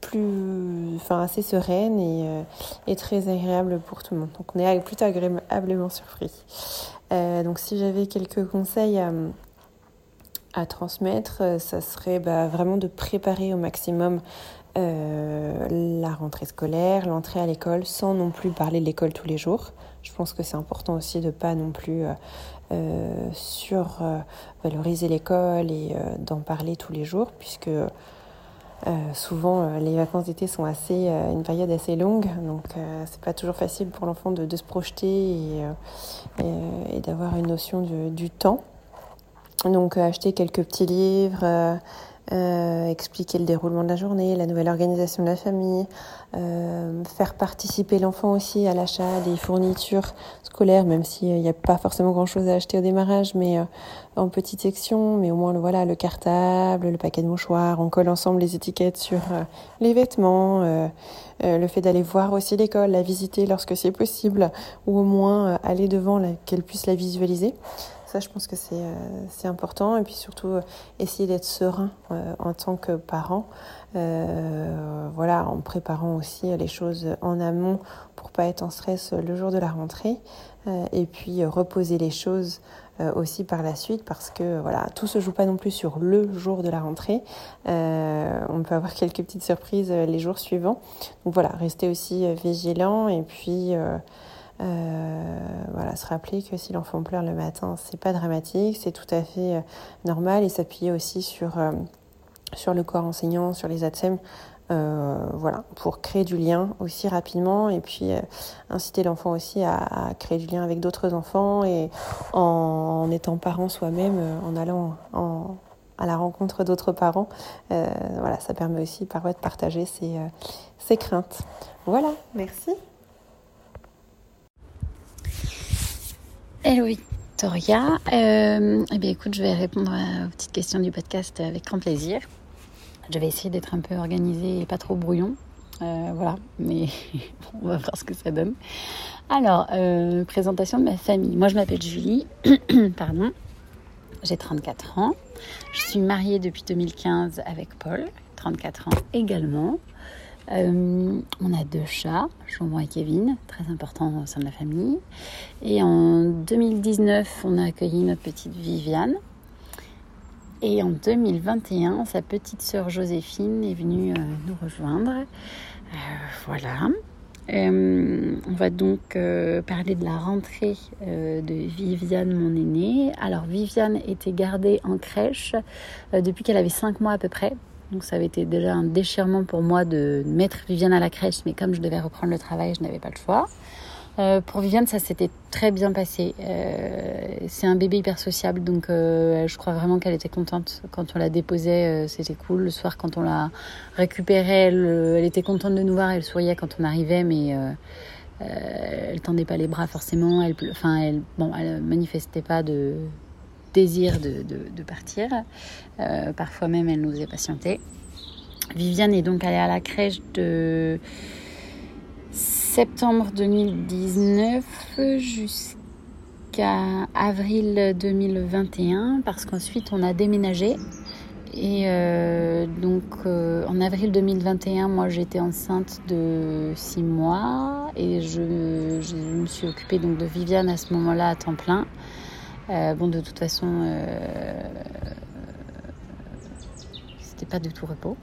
plus, enfin assez sereine et, et, très agréable pour tout le monde. Donc on est plutôt agréablement surpris. donc si j'avais quelques conseils à transmettre, euh, ça serait bah, vraiment de préparer au maximum euh, la rentrée scolaire, l'entrée à l'école, sans non plus parler de l'école tous les jours. Je pense que c'est important aussi de pas non plus euh, survaloriser l'école et d'en parler tous les jours, puisque souvent, les vacances d'été sont assez une période assez longue, donc c'est pas toujours facile pour l'enfant de, se projeter et, d'avoir une notion du temps. Donc acheter quelques petits livres, euh, expliquer le déroulement de la journée, la nouvelle organisation de la famille, euh, faire participer l'enfant aussi à l'achat des fournitures scolaires, même s'il n'y a pas forcément grand-chose à acheter au démarrage, mais euh, en petite section, mais au moins le, voilà, le cartable, le paquet de mouchoirs, on colle ensemble les étiquettes sur les vêtements, le fait d'aller voir aussi l'école, la visiter lorsque c'est possible, ou au moins aller devant qu'elle puisse la visualiser. Ça, je pense que c'est euh, important. Et puis surtout, euh, essayer d'être serein euh, en tant que parent. voilà, en préparant aussi les choses en amont pour pas être en stress le jour de la rentrée. et puis reposer les choses aussi par la suite parce que voilà, tout se joue pas non plus sur le jour de la rentrée. on peut avoir quelques petites surprises les jours suivants. Donc voilà, rester aussi vigilant et puis euh, voilà, se rappeler que si l'enfant pleure le matin, c'est pas dramatique, c'est tout à fait euh, normal et s'appuyer aussi sur, euh, sur le corps enseignant, sur les ATSEM, voilà, pour créer du lien aussi rapidement et puis inciter l'enfant aussi à, créer du lien avec d'autres enfants et en, étant parent soi-même, en allant à la rencontre d'autres parents. voilà, ça permet aussi parfois de partager ses, ses craintes. Voilà, merci. Hello Victoria. Euh, eh bien écoute, je vais répondre aux petites questions du podcast avec grand plaisir. Je vais essayer d'être un peu organisée et pas trop brouillon. Euh, voilà, mais on va voir ce que ça donne. Alors, euh, présentation de ma famille. Moi, je m'appelle Julie. Pardon. J'ai 34 ans. Je suis mariée depuis 2015 avec Paul, 34 ans également. Euh, on a deux chats, Chambon et Kevin, très important au sein de la famille. Et en 2019, on a accueilli notre petite Viviane. Et en 2021, sa petite sœur Joséphine est venue euh, nous rejoindre. Euh, voilà. on va donc parler de la rentrée de Viviane, mon aînée. Alors, Viviane était gardée en crèche depuis qu'elle avait 5 mois à peu près. Donc ça avait été déjà un déchirement pour moi de mettre Viviane à la crèche, mais comme je devais reprendre le travail, je n'avais pas le choix. Euh, pour Viviane, ça s'était très bien passé. Euh, c'est un bébé hyper sociable, donc euh, je crois vraiment qu'elle était contente quand on la déposait. C'était cool. Le soir, quand on la récupérait, elle, était contente de nous voir. Elle souriait quand on arrivait, mais elle tendait pas les bras forcément. Elle, enfin, elle, manifestait pas de désir de, partir. Parfois même, elle nous est patientée. Viviane est donc allée à la crèche de septembre 2019 jusqu'à avril 2021 parce qu'ensuite on a déménagé. Et euh, donc euh, en avril 2021, moi j'étais enceinte de 6 mois et je, me suis occupée donc de Viviane à ce moment-là à temps plein. Euh, bon, de toute façon, c'était pas du tout repos.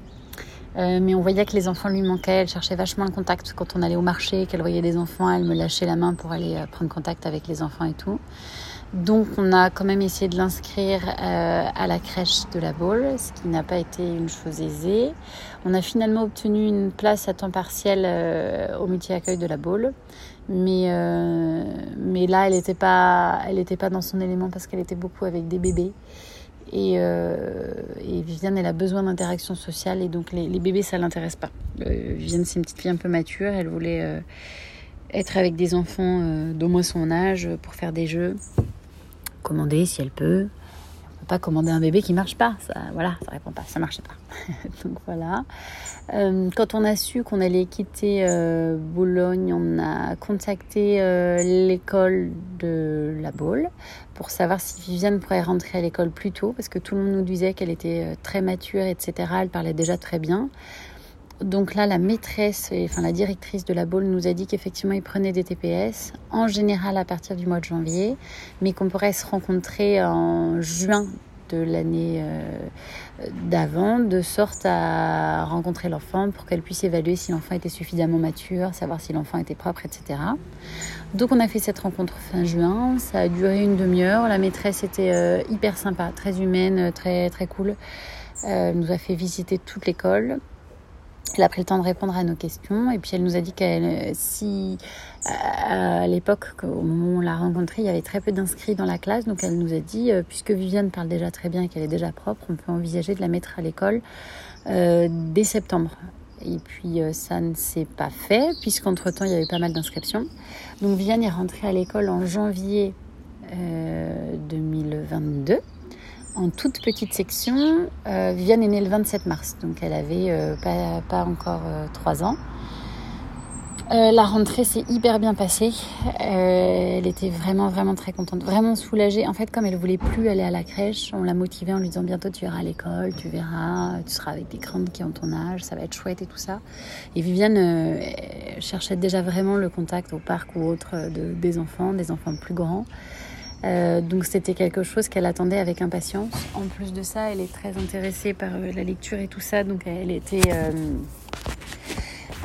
Euh, mais on voyait que les enfants lui manquaient. Elle cherchait vachement le contact quand on allait au marché, qu'elle voyait des enfants. Elle me lâchait la main pour aller prendre contact avec les enfants et tout. Donc on a quand même essayé de l'inscrire à la crèche de la Baule, ce qui n'a pas été une chose aisée. On a finalement obtenu une place à temps partiel au multi-accueil de la Baule. Mais, euh, mais là, elle n'était pas, elle pas dans son élément parce qu'elle était beaucoup avec des bébés. Et, euh, et, Viviane, elle a besoin d'interaction sociale et donc les, bébés, ça l'intéresse pas. Euh, Viviane, c'est une petite fille un peu mature. Elle voulait euh, être avec des enfants d'au moins son âge pour faire des jeux, commander si elle peut pas commander un bébé qui marche pas. Ça, voilà, ça répond pas, ça marchait pas. Donc voilà. Euh, quand on a su qu'on allait quitter euh, Boulogne, on a contacté euh, l'école de la Baule pour savoir si Viviane pourrait rentrer à l'école plus tôt, parce que tout le monde nous disait qu'elle était très mature, etc. Elle parlait déjà très bien. Donc là, la maîtresse, enfin la directrice de la Baule nous a dit qu'effectivement, ils prenaient des TPS, en général à partir du mois de janvier, mais qu'on pourrait se rencontrer en juin de l'année euh, d'avant, de sorte à rencontrer l'enfant pour qu'elle puisse évaluer si l'enfant était suffisamment mature, savoir si l'enfant était propre, etc. Donc on a fait cette rencontre fin juin, ça a duré une demi-heure, la maîtresse était euh, hyper sympa, très humaine, très très cool. Elle nous a fait visiter toute l'école. Elle a pris le temps de répondre à nos questions et puis elle nous a dit qu'elle, si à l'époque, au moment où on l'a rencontrée, il y avait très peu d'inscrits dans la classe, donc elle nous a dit, puisque Viviane parle déjà très bien et qu'elle est déjà propre, on peut envisager de la mettre à l'école euh, dès septembre. Et puis ça ne s'est pas fait puisqu'entre-temps il y avait pas mal d'inscriptions. Donc Viviane est rentrée à l'école en janvier 2022 en toute petite section. Euh, Viviane est née le 27 mars, donc elle avait euh, pas, encore euh, 3 ans. La rentrée s'est hyper bien passée. Elle était vraiment, vraiment très contente, vraiment soulagée. En fait, comme elle voulait plus aller à la crèche, on l'a motivée en lui disant bientôt tu iras à l'école, tu verras, tu seras avec des grandes qui ont ton âge, ça va être chouette et tout ça. Et Viviane cherchait déjà vraiment le contact au parc ou autre de, des enfants, des enfants plus grands. Euh, donc c'était quelque chose qu'elle attendait avec impatience. En plus de ça, elle est très intéressée par euh, la lecture et tout ça, donc elle était, euh,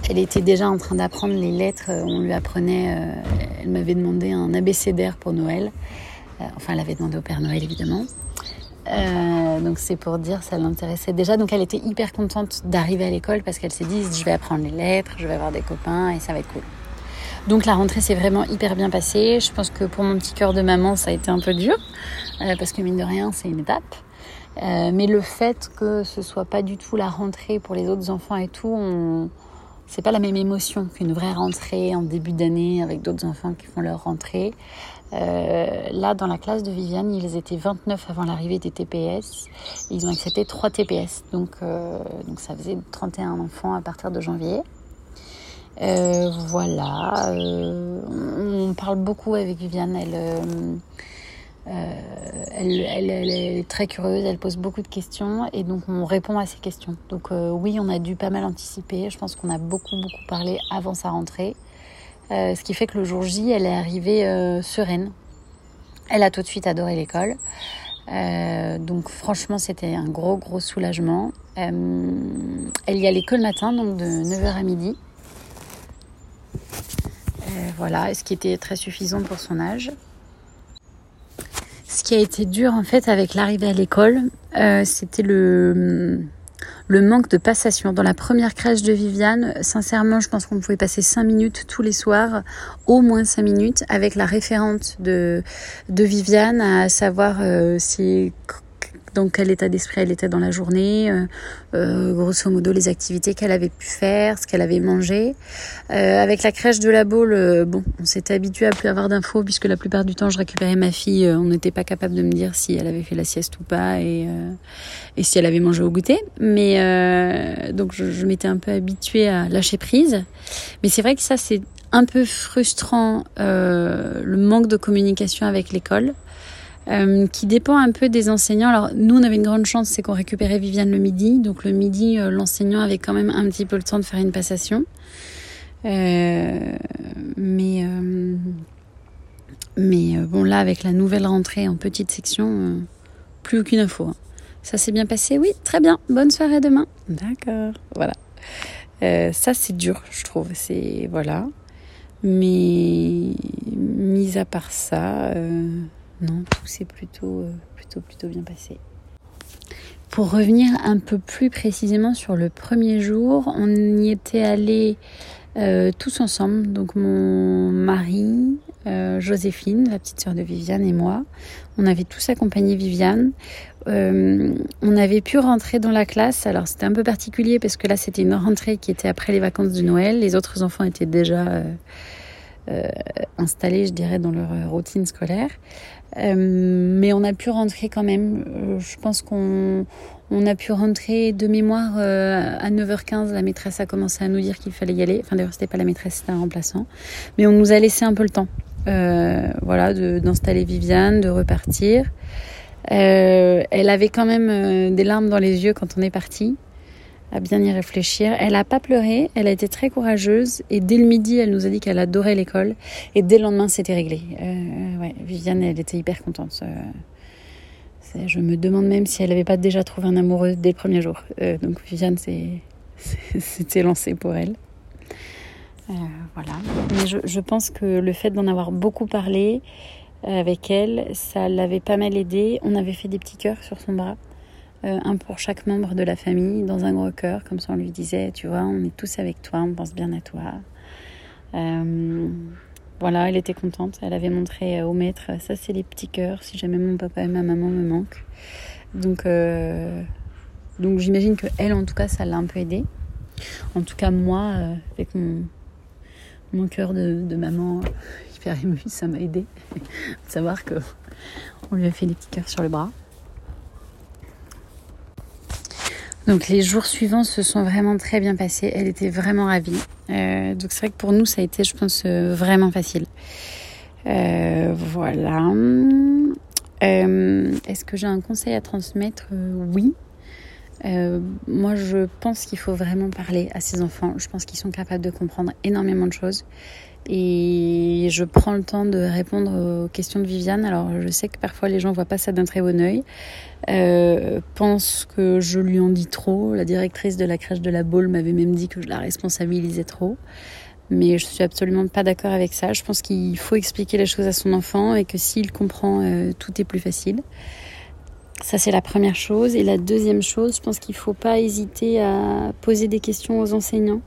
elle était déjà en train d'apprendre les lettres. On lui apprenait, elle m'avait demandé un abécédaire pour Noël. Enfin, elle avait demandé au Père Noël évidemment. donc c'est pour dire ça l'intéressait déjà. Donc elle était hyper contente d'arriver à l'école parce qu'elle s'est dit je vais apprendre les lettres, je vais avoir des copains et ça va être cool. Donc la rentrée s'est vraiment hyper bien passée. Je pense que pour mon petit cœur de maman, ça a été un peu dur, euh, parce que mine de rien, c'est une étape. Euh, mais le fait que ce soit pas du tout la rentrée pour les autres enfants et tout, on... c'est pas la même émotion qu'une vraie rentrée en début d'année avec d'autres enfants qui font leur rentrée. Euh, là, dans la classe de Viviane, ils étaient 29 avant l'arrivée des TPS. Ils ont accepté 3 TPS, donc, euh, donc ça faisait 31 enfants à partir de janvier. Euh, voilà, euh, on parle beaucoup avec Viviane. Elle, euh, elle, elle, elle, est très curieuse, elle pose beaucoup de questions et donc on répond à ces questions. Donc oui, on a dû pas mal anticiper. Je pense qu'on a beaucoup beaucoup parlé avant sa rentrée, ce qui fait que le jour J, elle est arrivée sereine. Elle a tout de suite adoré l'école. Euh, donc franchement c'était un gros gros soulagement. Euh, elle y allait que le matin, donc de 9h à midi. Euh, voilà, ce qui était très suffisant pour son âge. Ce qui a été dur en fait avec l'arrivée à l'école, euh, c'était le, manque de passation. Dans la première crèche de Viviane, sincèrement, je pense qu'on pouvait passer 5 minutes tous les soirs, au moins 5 minutes, avec la référente de, de Viviane, à savoir euh, si dans quel état d'esprit elle était dans la journée, euh, euh, grosso modo les activités qu'elle avait pu faire, ce qu'elle avait mangé. Euh, avec la crèche de la Baule, bon, on s'était habitué à plus avoir d'infos puisque la plupart du temps je récupérais ma fille, on n'était pas capable de me dire si elle avait fait la sieste ou pas et, et si elle avait mangé au goûter. Mais donc je, je m'étais un peu habituée à lâcher prise. Mais c'est vrai que ça c'est un peu frustrant le manque de communication avec l'école. Euh, qui dépend un peu des enseignants. Alors nous, on avait une grande chance, c'est qu'on récupérait Viviane le midi. Donc le midi, euh, l'enseignant avait quand même un petit peu le temps de faire une passation. Euh, mais mais bon, là, avec la nouvelle rentrée en petite section, plus aucune info. Hein. Ça s'est bien passé? Oui, très bien. Bonne soirée demain. D'accord. Voilà. ça, c'est dur, je trouve. C'est voilà. Mais mis à part ça non, tout s'est plutôt, plutôt, plutôt bien passé. Pour revenir un peu plus précisément sur le premier jour, on y était allés euh, tous ensemble, donc mon mari, euh, Joséphine, la petite sœur de Viviane et moi. On avait tous accompagné Viviane. Euh, on avait pu rentrer dans la classe. Alors c'était un peu particulier parce que là c'était une rentrée qui était après les vacances de Noël. Les autres enfants étaient déjà euh, euh, installés, je dirais, dans leur routine scolaire. Euh, mais on a pu rentrer quand même. Euh, je pense qu'on on a pu rentrer de mémoire euh, à 9h15. La maîtresse a commencé à nous dire qu'il fallait y aller. Enfin d'ailleurs c'était pas la maîtresse, c'était un remplaçant. Mais on nous a laissé un peu le temps. voilà, d'installer Viviane, de repartir. elle avait quand même des larmes dans les yeux quand on est parti à bien y réfléchir. Elle n'a pas pleuré, elle a été très courageuse et dès le midi, elle nous a dit qu'elle adorait l'école et dès le lendemain, c'était réglé. Euh, Viviane, elle était hyper contente. Euh, je me demande même si elle n'avait pas déjà trouvé un amoureux dès le premier jour. Euh, donc Viviane, c'était lancé pour elle. Voilà. Mais je, je, pense que le fait d'en avoir beaucoup parlé avec elle, ça l'avait pas mal aidé. On avait fait des petits cœurs sur son bras. Un pour chaque membre de la famille, dans un gros cœur, comme ça on lui disait, tu vois, on est tous avec toi, on pense bien à toi. voilà, elle était contente, elle avait montré au maître, ça c'est les petits cœurs, si jamais mon papa et ma maman me manquent. Donc, donc j'imagine que elle, en tout cas, ça l'a un peu aidé. En tout cas, moi, avec mon, mon cœur de, maman hyper ému, ça m'a aidé de savoir que on lui a fait des petits cœurs sur le bras. Donc les jours suivants se sont vraiment très bien passés. Elle était vraiment ravie. Euh, donc c'est vrai que pour nous ça a été, je pense, euh, vraiment facile. Euh, voilà. Est-ce que j'ai un conseil à transmettre? Oui. moi, je pense qu'il faut vraiment parler à ses enfants. Je pense qu'ils sont capables de comprendre énormément de choses. Et je prends le temps de répondre aux questions de Viviane. Alors, je sais que parfois les gens voient pas ça d'un très bon oeil. Euh, pense que je lui en dis trop. La directrice de la crèche de la Baule m'avait même dit que je la responsabilisais trop. Mais je suis absolument pas d'accord avec ça. Je pense qu'il faut expliquer les choses à son enfant et que s'il comprend, euh, tout est plus facile. Ça, c'est la première chose. Et la deuxième chose, je pense qu'il faut pas hésiter à poser des questions aux enseignants.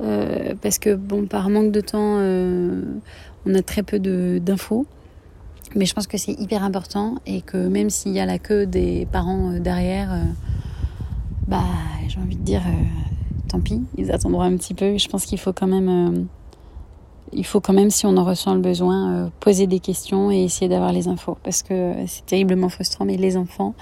Euh, parce que bon, par manque de temps, euh, on a très peu d'infos. Mais je pense que c'est hyper important et que même s'il y a la queue des parents euh, derrière, bah j'ai envie de dire, tant pis, ils attendront un petit peu. Je pense qu'il faut quand même, il faut quand même, si on en ressent le besoin, poser des questions et essayer d'avoir les infos parce que c'est terriblement frustrant. Mais les enfants,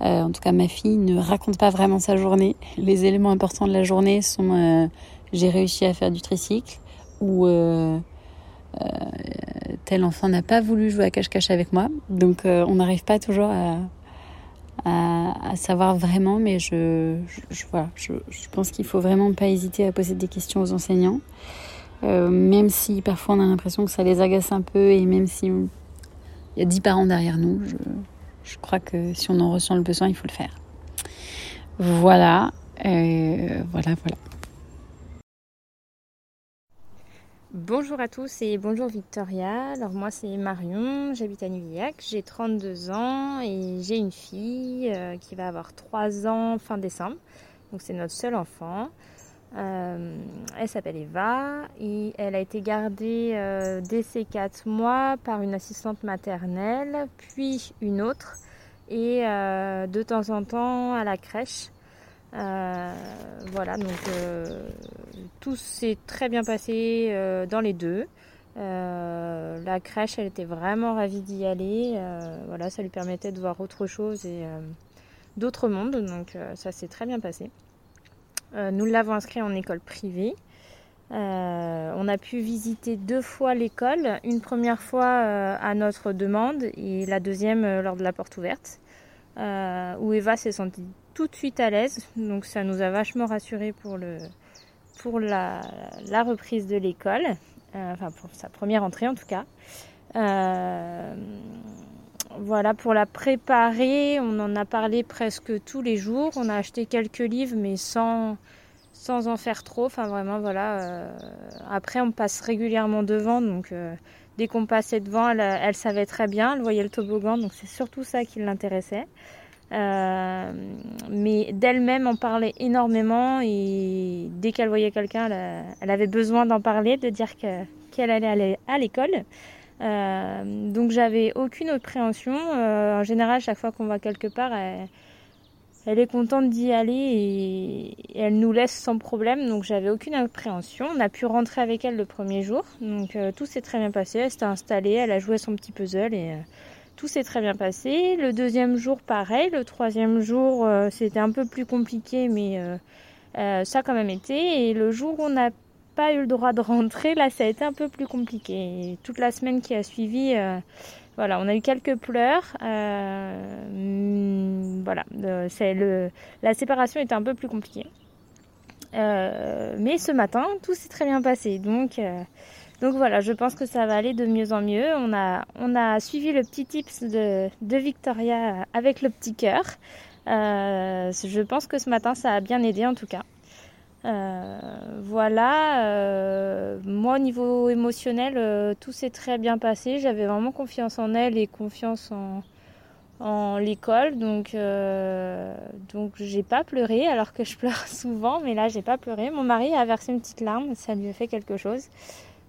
en tout cas ma fille, ne raconte pas vraiment sa journée. Les éléments importants de la journée sont j'ai réussi à faire du tricycle ou euh, euh, tel enfant n'a pas voulu jouer à cache-cache avec moi. Donc euh, on n'arrive pas toujours à, savoir vraiment, mais je, voilà, je, pense qu'il faut vraiment pas hésiter à poser des questions aux enseignants. même si parfois on a l'impression que ça les agace un peu et même si il y a dix parents derrière nous, je, je, crois que si on en ressent le besoin, il faut le faire. Voilà, voilà, voilà. Bonjour à tous et bonjour Victoria. Alors moi c'est Marion, j'habite à Nuyac, j'ai 32 ans et j'ai une fille euh, qui va avoir 3 ans fin décembre. Donc c'est notre seul enfant. Euh, elle s'appelle Eva et elle a été gardée euh, dès ses 4 mois par une assistante maternelle, puis une autre et de temps en temps à la crèche. Euh, voilà, donc euh, tout s'est très bien passé euh, dans les deux. la crèche, elle était vraiment ravie d'y aller. voilà, ça lui permettait de voir autre chose et d'autres mondes, donc ça s'est très bien passé. nous l'avons inscrit en école privée. on a pu visiter deux fois l'école, une première fois à notre demande et la deuxième lors de la porte ouverte, où Eva s'est sentie tout de suite à l'aise. Donc ça nous a vachement rassuré pour, le, pour la, reprise de l'école. Euh, enfin pour sa première entrée en tout cas. Euh, voilà, pour la préparer, on en a parlé presque tous les jours. On a acheté quelques livres, mais sans, sans en faire trop. Enfin, vraiment, voilà. Euh, après, on passe régulièrement devant, donc dès qu'on passait devant, elle, elle, savait très bien, elle voyait le toboggan, donc c'est surtout ça qui l'intéressait. Euh, mais d'elle-même en parlait énormément et dès qu'elle voyait quelqu'un, elle, avait besoin d'en parler, de dire qu'elle allait à l'école. Euh, donc j'avais aucune appréhension. Euh, en général, chaque fois qu'on va quelque part, elle, est contente d'y aller et, elle nous laisse sans problème. Donc j'avais aucune appréhension. On a pu rentrer avec elle le premier jour. Donc tout s'est très bien passé. Elle s'était installée, elle a joué son petit puzzle et tout s'est très bien passé. Le deuxième jour, pareil. Le troisième jour, euh, c'était un peu plus compliqué, mais euh, euh, ça a quand même été. Et le jour où on n'a pas eu le droit de rentrer, là, ça a été un peu plus compliqué. toute la semaine qui a suivi, voilà, on a eu quelques pleurs. Hmm, voilà, c'est le, la séparation était un peu plus compliquée. mais ce matin, tout s'est très bien passé. Donc, donc voilà, je pense que ça va aller de mieux en mieux. On a, on a suivi le petit tips de, Victoria avec le petit cœur. Euh, je pense que ce matin, ça a bien aidé en tout cas. Euh, voilà, euh, moi au niveau émotionnel, tout s'est très bien passé. J'avais vraiment confiance en elle et confiance en, en l'école, donc donc j'ai pas pleuré alors que je pleure souvent, mais là j'ai pas pleuré. Mon mari a versé une petite larme, ça lui a fait quelque chose.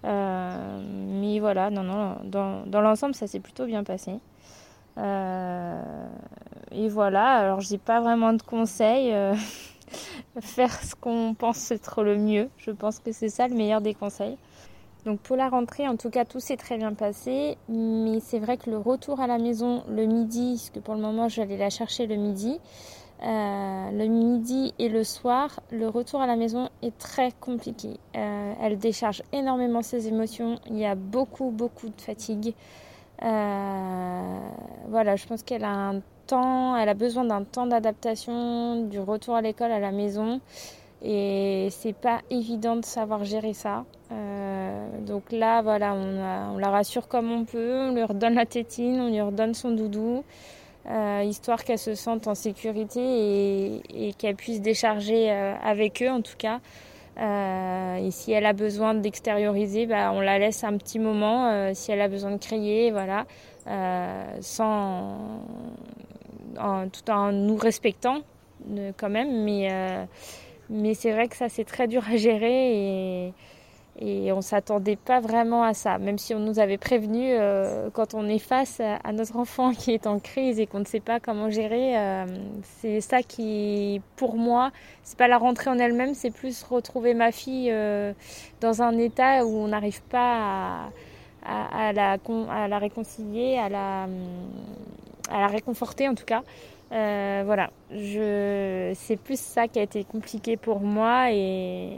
Mais voilà, non non, dans, dans l'ensemble ça s'est plutôt bien passé. et voilà, alors j'ai pas vraiment de conseils. faire ce qu'on pense être le mieux. Je pense que c'est ça le meilleur des conseils. Donc pour la rentrée, en tout cas, tout s'est très bien passé. Mais c'est vrai que le retour à la maison le midi, parce que pour le moment, j'allais la chercher le midi, euh, le midi et le soir, le retour à la maison est très compliqué. Euh, elle décharge énormément ses émotions. Il y a beaucoup, beaucoup de fatigue. Euh, voilà, je pense qu'elle a un temps, elle a besoin d'un temps d'adaptation, du retour à l'école à la maison. Et c'est pas évident de savoir gérer ça. Donc là, voilà, on, la rassure comme on peut, on lui redonne la tétine, on lui redonne son doudou, euh, histoire qu'elle se sente en sécurité et, qu'elle puisse décharger euh, avec eux en tout cas. et si elle a besoin d'extérioriser, bah, on la laisse un petit moment. si elle a besoin de crier, voilà, sans tout en nous respectant quand même. Mais, euh, mais c'est vrai que ça, c'est très dur à gérer et, et on s'attendait pas vraiment à ça. Même si on nous avait prévenu, euh, quand on est face à, notre enfant qui est en crise et qu'on ne sait pas comment gérer, euh, c'est ça qui, pour moi, c'est pas la rentrée en elle-même, c'est plus retrouver ma fille dans un état où on n'arrive pas à, à, la, à la réconcilier, à la à la réconforter en tout cas. Euh, voilà, je, c'est plus ça qui a été compliqué pour moi et,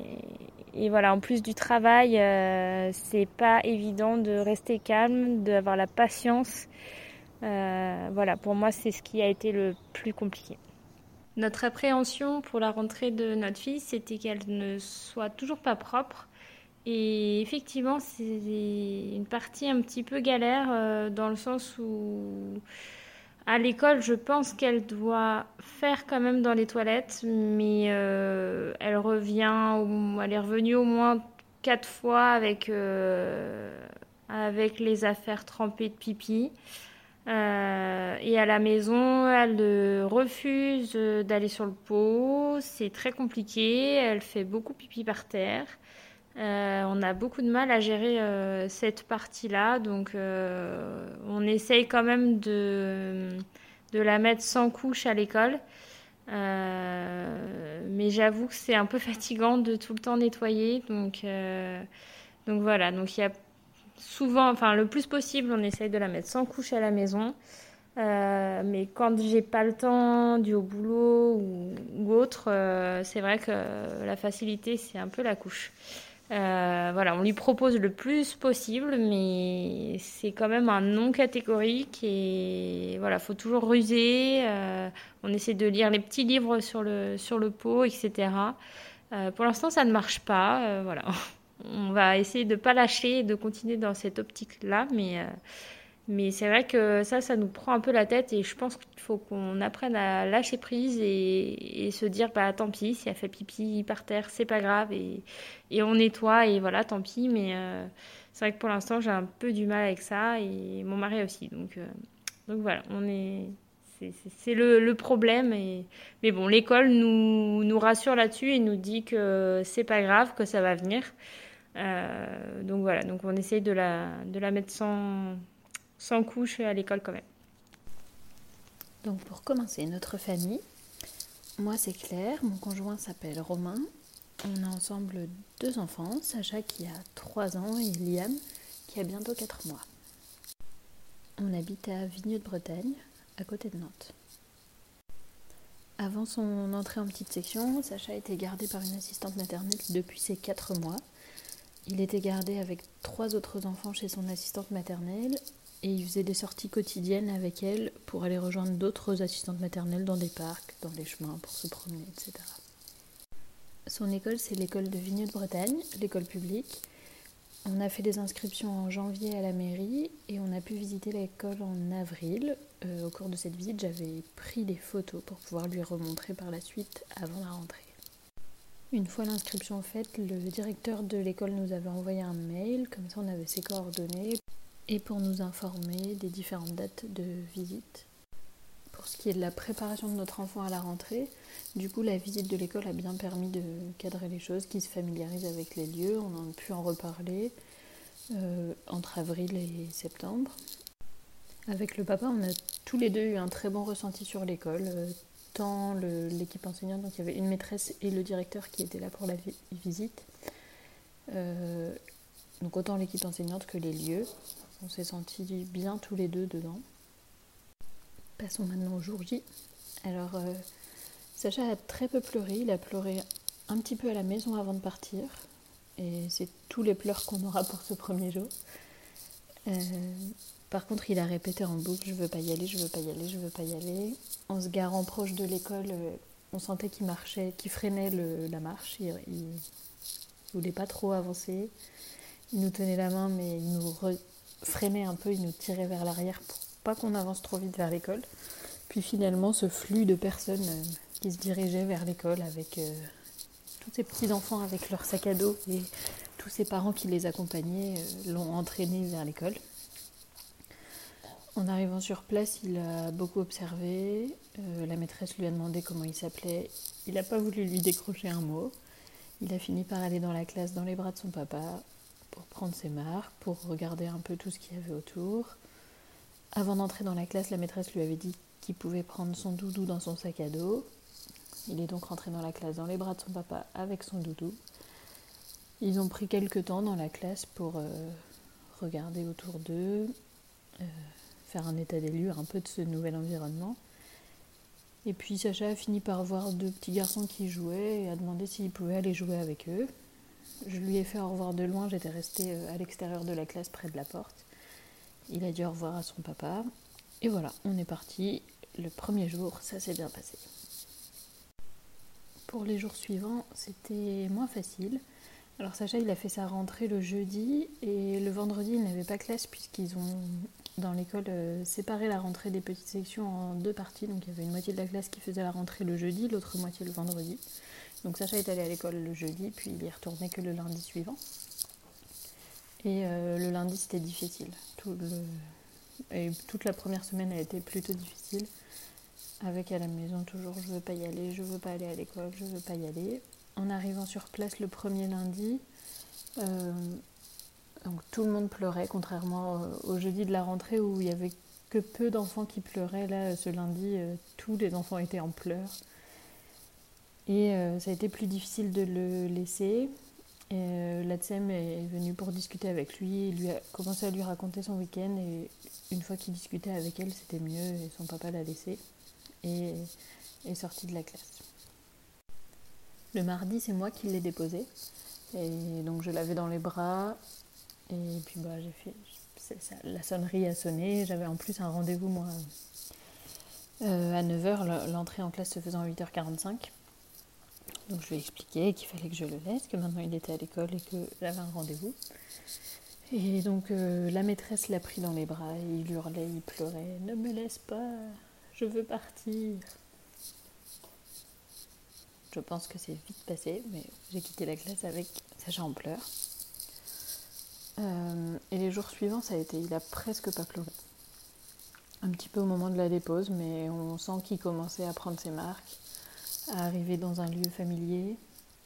et voilà, en plus du travail, euh, c'est pas évident de rester calme, d'avoir la patience. Euh, voilà, pour moi, c'est ce qui a été le plus compliqué. Notre appréhension pour la rentrée de notre fille, c'était qu'elle ne soit toujours pas propre. Et effectivement, c'est une partie un petit peu galère dans le sens où à l'école, je pense qu'elle doit faire quand même dans les toilettes, mais euh, elle revient, elle est revenue au moins quatre fois avec, euh, les affaires trempées de pipi. Euh, et à la maison, elle refuse d'aller sur le pot. C'est très compliqué. Elle fait beaucoup pipi par terre. Euh, on a beaucoup de mal à gérer euh, cette partie-là, donc euh, on essaye quand même de, la mettre sans couche à l'école. mais j'avoue que c'est un peu fatigant de tout le temps nettoyer, donc, voilà. Donc il y a souvent, enfin le plus possible, on essaye de la mettre sans couche à la maison. mais quand j'ai pas le temps, du au boulot ou, ou autre, c'est vrai que la facilité, c'est un peu la couche. Euh, voilà, on lui propose le plus possible, mais c'est quand même un non catégorique et voilà, faut toujours ruser. Euh, on essaie de lire les petits livres sur le sur le pot, etc. Euh, pour l'instant, ça ne marche pas. voilà, on va essayer de pas lâcher et de continuer dans cette optique-là, mais mais c'est vrai que ça, ça nous prend un peu la tête et je pense qu'il faut qu'on apprenne à lâcher prise et, se dire, bah tant pis, si elle fait pipi par terre, c'est pas grave et, et, on nettoie et voilà, tant pis. Mais euh, c'est vrai que pour l'instant, j'ai un peu du mal avec ça et mon mari aussi. Donc, euh, donc voilà, on est. C'est le, problème. Et, mais bon, l'école nous, nous rassure là-dessus et nous dit que c'est pas grave, que ça va venir. Euh, donc voilà, donc on essaye de la, de la mettre sans sans couche à l'école quand même. Donc pour commencer, notre famille, moi c'est Claire, mon conjoint s'appelle Romain. On a ensemble deux enfants, Sacha qui a 3 ans et Liam qui a bientôt 4 mois. On habite à Vigneux de Bretagne, à côté de Nantes. Avant son entrée en petite section, Sacha été gardé par une assistante maternelle depuis ses 4 mois. Il était gardé avec trois autres enfants chez son assistante maternelle et il faisait des sorties quotidiennes avec elle pour aller rejoindre d'autres assistantes maternelles dans des parcs, dans les chemins pour se promener, etc. Son école, c'est l'école de Vigneux de Bretagne, l'école publique. On a fait des inscriptions en janvier à la mairie et on a pu visiter l'école en avril. Euh, au cours de cette visite, j'avais pris des photos pour pouvoir lui remontrer par la suite avant la rentrée. Une fois l'inscription faite, le directeur de l'école nous avait envoyé un mail, comme ça on avait ses coordonnées et pour nous informer des différentes dates de visite. pour ce qui est de la préparation de notre enfant à la rentrée, du coup, la visite de l'école a bien permis de cadrer les choses, qu'il se familiarise avec les lieux. On a pu en reparler euh, entre avril et septembre. Avec le papa, on a tous les deux eu un très bon ressenti sur l'école, euh, tant l'équipe enseignante, donc il y avait une maîtresse et le directeur qui étaient là pour la visite. Euh, donc autant l'équipe enseignante que les lieux. On s'est sentis bien tous les deux dedans. Passons maintenant au jour J. Alors, euh, Sacha a très peu pleuré. Il a pleuré un petit peu à la maison avant de partir. Et c'est tous les pleurs qu'on aura pour ce premier jour. Par contre, il a répété en boucle Je veux pas y aller, je veux pas y aller, je veux pas y aller. En se garant proche de l'école, euh, on sentait qu'il marchait, qu'il freinait la marche. Il, il, voulait pas trop avancer. Il nous tenait la main, mais il nous freinait un peu, il nous tirait vers l'arrière pour pas qu'on avance trop vite vers l'école. Puis finalement, ce flux de personnes euh, qui se dirigeaient vers l'école avec euh, tous ces petits enfants avec leur sac à dos et tous ces parents qui les accompagnaient l'ont entraîné vers l'école. En arrivant sur place, il a beaucoup observé. Euh, la maîtresse lui a demandé comment il s'appelait. Il n'a pas voulu lui décrocher un mot. Il a fini par aller dans la classe dans les bras de son papa pour prendre ses marques, pour regarder un peu tout ce qu'il y avait autour. Avant d'entrer dans la classe, la maîtresse lui avait dit qu'il pouvait prendre son doudou dans son sac à dos. Il est donc rentré dans la classe dans les bras de son papa avec son doudou. Ils ont pris quelques temps dans la classe pour euh, regarder autour d'eux, euh, faire un état des lieux un peu de ce nouvel environnement. Et puis Sacha a fini par voir deux petits garçons qui jouaient et a demandé s'il pouvait aller jouer avec eux. Je lui ai fait au revoir de loin, j'étais restée euh, à l'extérieur de la classe près de la porte. Il a dit au revoir à son papa. Et voilà, on est parti. Le premier jour, ça s'est bien passé. Pour les jours suivants, c'était moins facile. Alors Sacha, il a fait sa rentrée le jeudi et le vendredi, il n'avait pas classe puisqu'ils ont dans l'école euh, séparer la rentrée des petites sections en deux parties. Donc il y avait une moitié de la classe qui faisait la rentrée le jeudi, l'autre moitié le vendredi. Donc Sacha est allé à l'école le jeudi, puis il y retournait que le lundi suivant. Et euh, le lundi c'était difficile. Et toute la première semaine a été plutôt difficile. Avec à la maison toujours je veux pas y aller, je veux pas aller à l'école, je veux pas y aller. En arrivant sur place le premier lundi, euh, tout le monde pleurait, contrairement au jeudi de la rentrée où il y avait que peu d'enfants qui pleuraient. Là, ce lundi, euh, tous les enfants étaient en pleurs. Et euh, ça a été plus difficile de le laisser. Et, euh, la TSEM est venue pour discuter avec lui. Il lui a commencé à lui raconter son week-end. Et une fois qu'il discutait avec elle, c'était mieux. Et son papa l'a laissé. Et est sorti de la classe. Le mardi, c'est moi qui l'ai déposé. Et donc je l'avais dans les bras. Et puis bah, j'ai fait. la sonnerie a sonné. J'avais en plus un rendez-vous, moi, euh, à 9h. L'entrée en classe se faisait en 8h45. Donc je lui ai expliqué qu'il fallait que je le laisse, que maintenant il était à l'école et que j'avais un rendez-vous. Et donc euh, la maîtresse l'a pris dans les bras, et il hurlait, il pleurait Ne me laisse pas, je veux partir. Je pense que c'est vite passé, mais j'ai quitté la classe avec Sacha en pleurs. Euh, et les jours suivants, ça a été, il a presque pas pleuré. Un petit peu au moment de la dépose, mais on sent qu'il commençait à prendre ses marques, à arriver dans un lieu familier,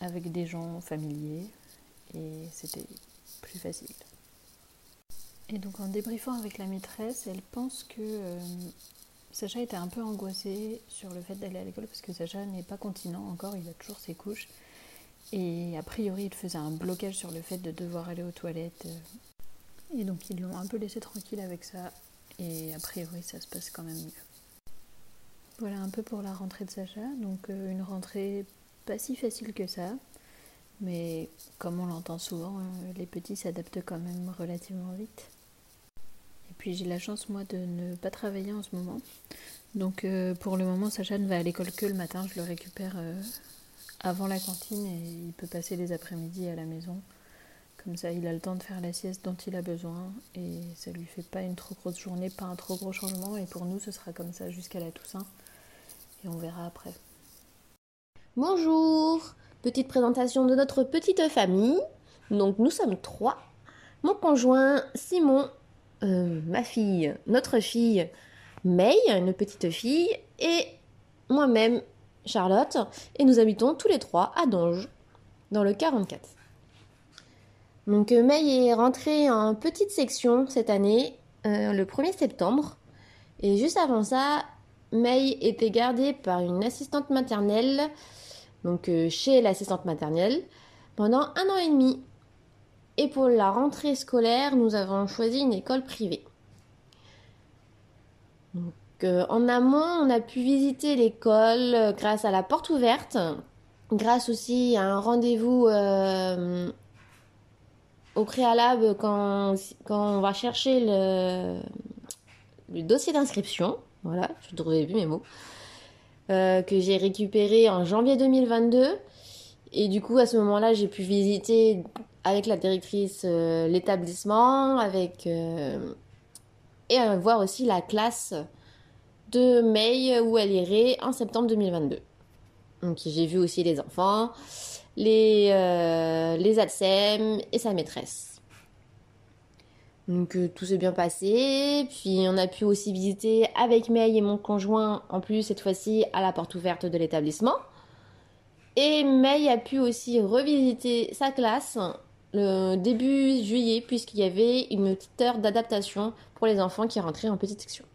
avec des gens familiers, et c'était plus facile. Et donc en débriefant avec la maîtresse, elle pense que euh, Sacha était un peu angoissé sur le fait d'aller à l'école parce que Sacha n'est pas continent encore, il a toujours ses couches. Et a priori, il faisait un blocage sur le fait de devoir aller aux toilettes. Et donc, ils l'ont un peu laissé tranquille avec ça. Et a priori, ça se passe quand même mieux. Voilà un peu pour la rentrée de Sacha. Donc, euh, une rentrée pas si facile que ça. Mais comme on l'entend souvent, euh, les petits s'adaptent quand même relativement vite. Et puis j'ai la chance moi de ne pas travailler en ce moment. Donc euh, pour le moment Sacha ne va à l'école que le matin, je le récupère avant la cantine et il peut passer les après-midi à la maison. Comme ça, il a le temps de faire la sieste dont il a besoin et ça lui fait pas une trop grosse journée, pas un trop gros changement. Et pour nous, ce sera comme ça jusqu'à la Toussaint et on verra après. Bonjour, petite présentation de notre petite famille. Donc nous sommes trois. Mon conjoint Simon, euh, ma fille, notre fille May, une petite fille, et moi-même, Charlotte, et nous habitons tous les trois à Donge, dans le 44. Donc euh, May est rentrée en petite section cette année, euh, le 1er septembre, et juste avant ça, May était gardée par une assistante maternelle, donc euh, chez l'assistante maternelle, pendant un an et demi. Et pour la rentrée scolaire, nous avons choisi une école privée. Donc, euh, en amont, on a pu visiter l'école euh, grâce à la porte ouverte, grâce aussi à un rendez-vous au préalable quand, on va chercher le dossier d'inscription. Voilà, je trouvais plus mes mots. euh, que j'ai récupéré en janvier 2022. Et du coup, à ce moment-là, j'ai pu visiter avec la directrice euh, l'établissement, avec euh, et voir aussi la classe de May où elle irait en septembre 2022. Donc j'ai vu aussi les enfants, les, les ADSEM et sa maîtresse. Donc euh, tout s'est bien passé, puis on a pu aussi visiter avec May et mon conjoint, en plus cette fois-ci à la porte ouverte de l'établissement. Et May a pu aussi revisiter sa classe le début juillet, puisqu'il y avait une petite heure d'adaptation pour les enfants qui rentraient en petite section.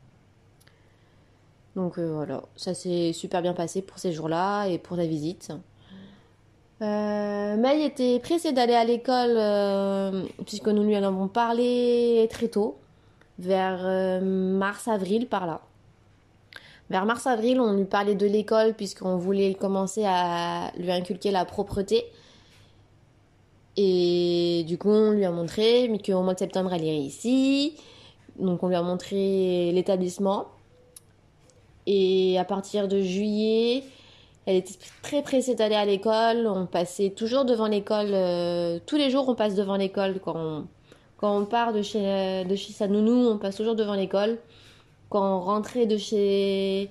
Donc euh, voilà, ça s'est super bien passé pour ces jours-là et pour la visite. Euh, May était pressée d'aller à l'école euh, puisque nous lui en avons parlé très tôt, vers euh, mars-avril par là. Vers mars-avril, on lui parlait de l'école puisqu'on voulait commencer à lui inculquer la propreté. Et du coup, on lui a montré qu'au mois de septembre, elle irait ici. Donc, on lui a montré l'établissement. Et à partir de juillet, elle était très pressée d'aller à l'école. On passait toujours devant l'école. euh, tous les jours, on passe devant l'école. Quand on, quand on part de chez, de chez sa nounou, on passe toujours devant l'école. Quand on rentrait de chez,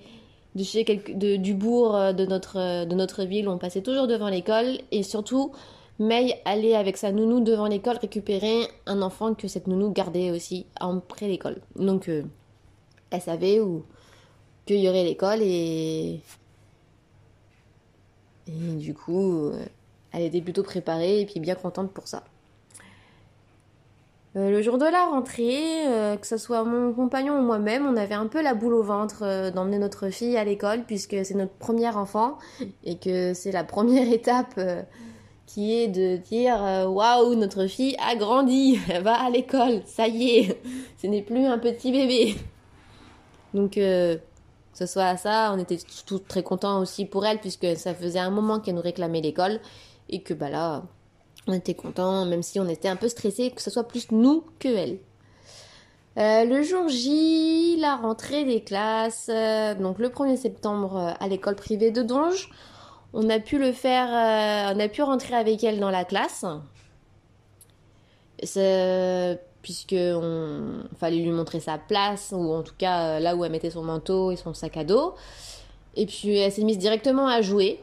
de chez quelque- de- du bourg euh, de notre, euh, de notre ville, on passait toujours devant l'école. Et surtout, May allait avec sa nounou devant l'école récupérer un enfant que cette nounou gardait aussi après l'école. Donc, euh, elle savait qu'il y aurait l'école et et du coup, euh, elle était plutôt préparée et puis bien contente pour ça. Euh, le jour de la rentrée, euh, que ce soit mon compagnon ou moi-même, on avait un peu la boule au ventre d'emmener notre fille à l'école puisque c'est notre premier enfant et que c'est la première étape qui est de dire waouh, notre fille a grandi, elle va à l'école, ça y est, ce n'est plus un petit bébé. Donc que ce soit ça, on était tous très contents aussi pour elle, puisque ça faisait un moment qu'elle nous réclamait l'école, et que bah là, on était contents, même si on était un peu stressés, que ce soit plus nous que elle. Euh, le jour J, la rentrée des classes, euh, donc le 1er septembre euh, à l'école privée de Donge, on a pu le faire, on a pu rentrer avec elle dans la classe. Puisque on fallait lui montrer sa place ou en tout cas euh, là où elle mettait son manteau et son sac à dos. Et puis elle s'est mise directement à jouer.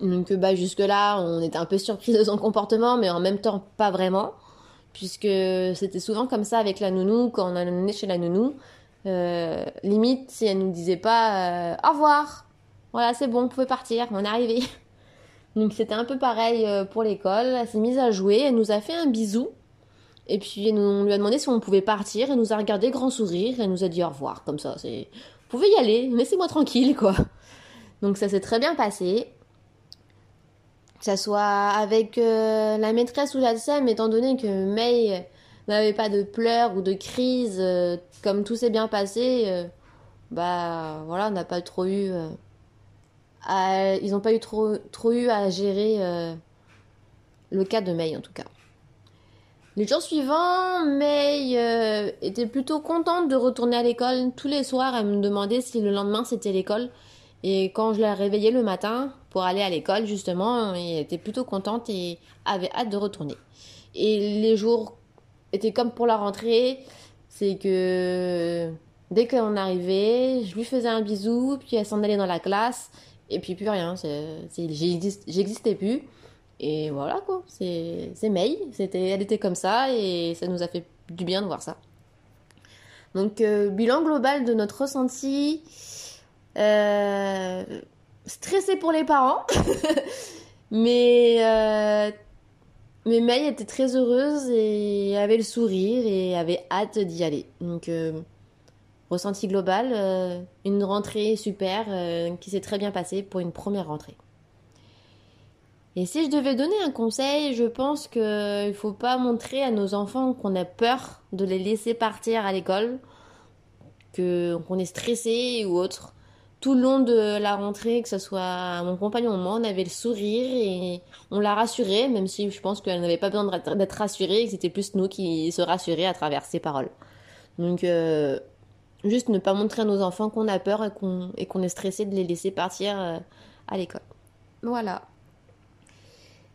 Donc bah jusque là on était un peu surpris de son comportement mais en même temps pas vraiment. Puisque c'était souvent comme ça avec la nounou quand on allait chez la nounou. Euh, limite si elle nous disait pas euh, au revoir. Voilà c'est bon vous pouvez partir on est arrivé. Donc c'était un peu pareil euh, pour l'école. Elle s'est mise à jouer elle nous a fait un bisou et puis on lui a demandé si on pouvait partir. Elle nous a regardé grand sourire. Elle nous a dit au revoir comme ça. C'est, vous pouvez y aller. Laissez-moi tranquille quoi. Donc ça s'est très bien passé. Que ça soit avec euh, la maîtresse ou la SEM, étant donné que May n'avait pas de pleurs ou de crise, euh, comme tout s'est bien passé, euh, bah voilà, on n'a pas trop eu. ils n'ont pas eu trop, trop eu à gérer le cas de May en tout cas. Les jours suivants, May euh, était plutôt contente de retourner à l'école. Tous les soirs, elle me demandait si le lendemain c'était l'école. Et quand je la réveillais le matin pour aller à l'école, justement, elle était plutôt contente et avait hâte de retourner. Et les jours étaient comme pour la rentrée, c'est que dès qu'on arrivait, je lui faisais un bisou, puis elle s'en allait dans la classe, et puis plus rien. J'existais plus. Et voilà quoi, c'est May, elle était comme ça et ça nous a fait du bien de voir ça. Donc, bilan global de notre ressenti. stressé pour les parents. mais mais May était très heureuse et avait le sourire et avait hâte d'y aller. Donc, euh, ressenti global, euh, une rentrée super euh, qui s'est très bien passée pour une première rentrée. Et si je devais donner un conseil, je pense qu'il ne faut pas montrer à nos enfants qu'on a peur de les laisser partir à l'école, qu'on est stressé ou autre tout le long de la rentrée, que ce soit mon compagnon ou moi, on avait le sourire et on l'a rassurée, même si je pense qu'elle n'avait pas besoin d'être rassurée, que c'était plus nous qui se rassurions à travers ses paroles. Donc, euh, juste ne pas montrer à nos enfants qu'on a peur et qu'on est stressé de les laisser partir euh, à l'école. Voilà.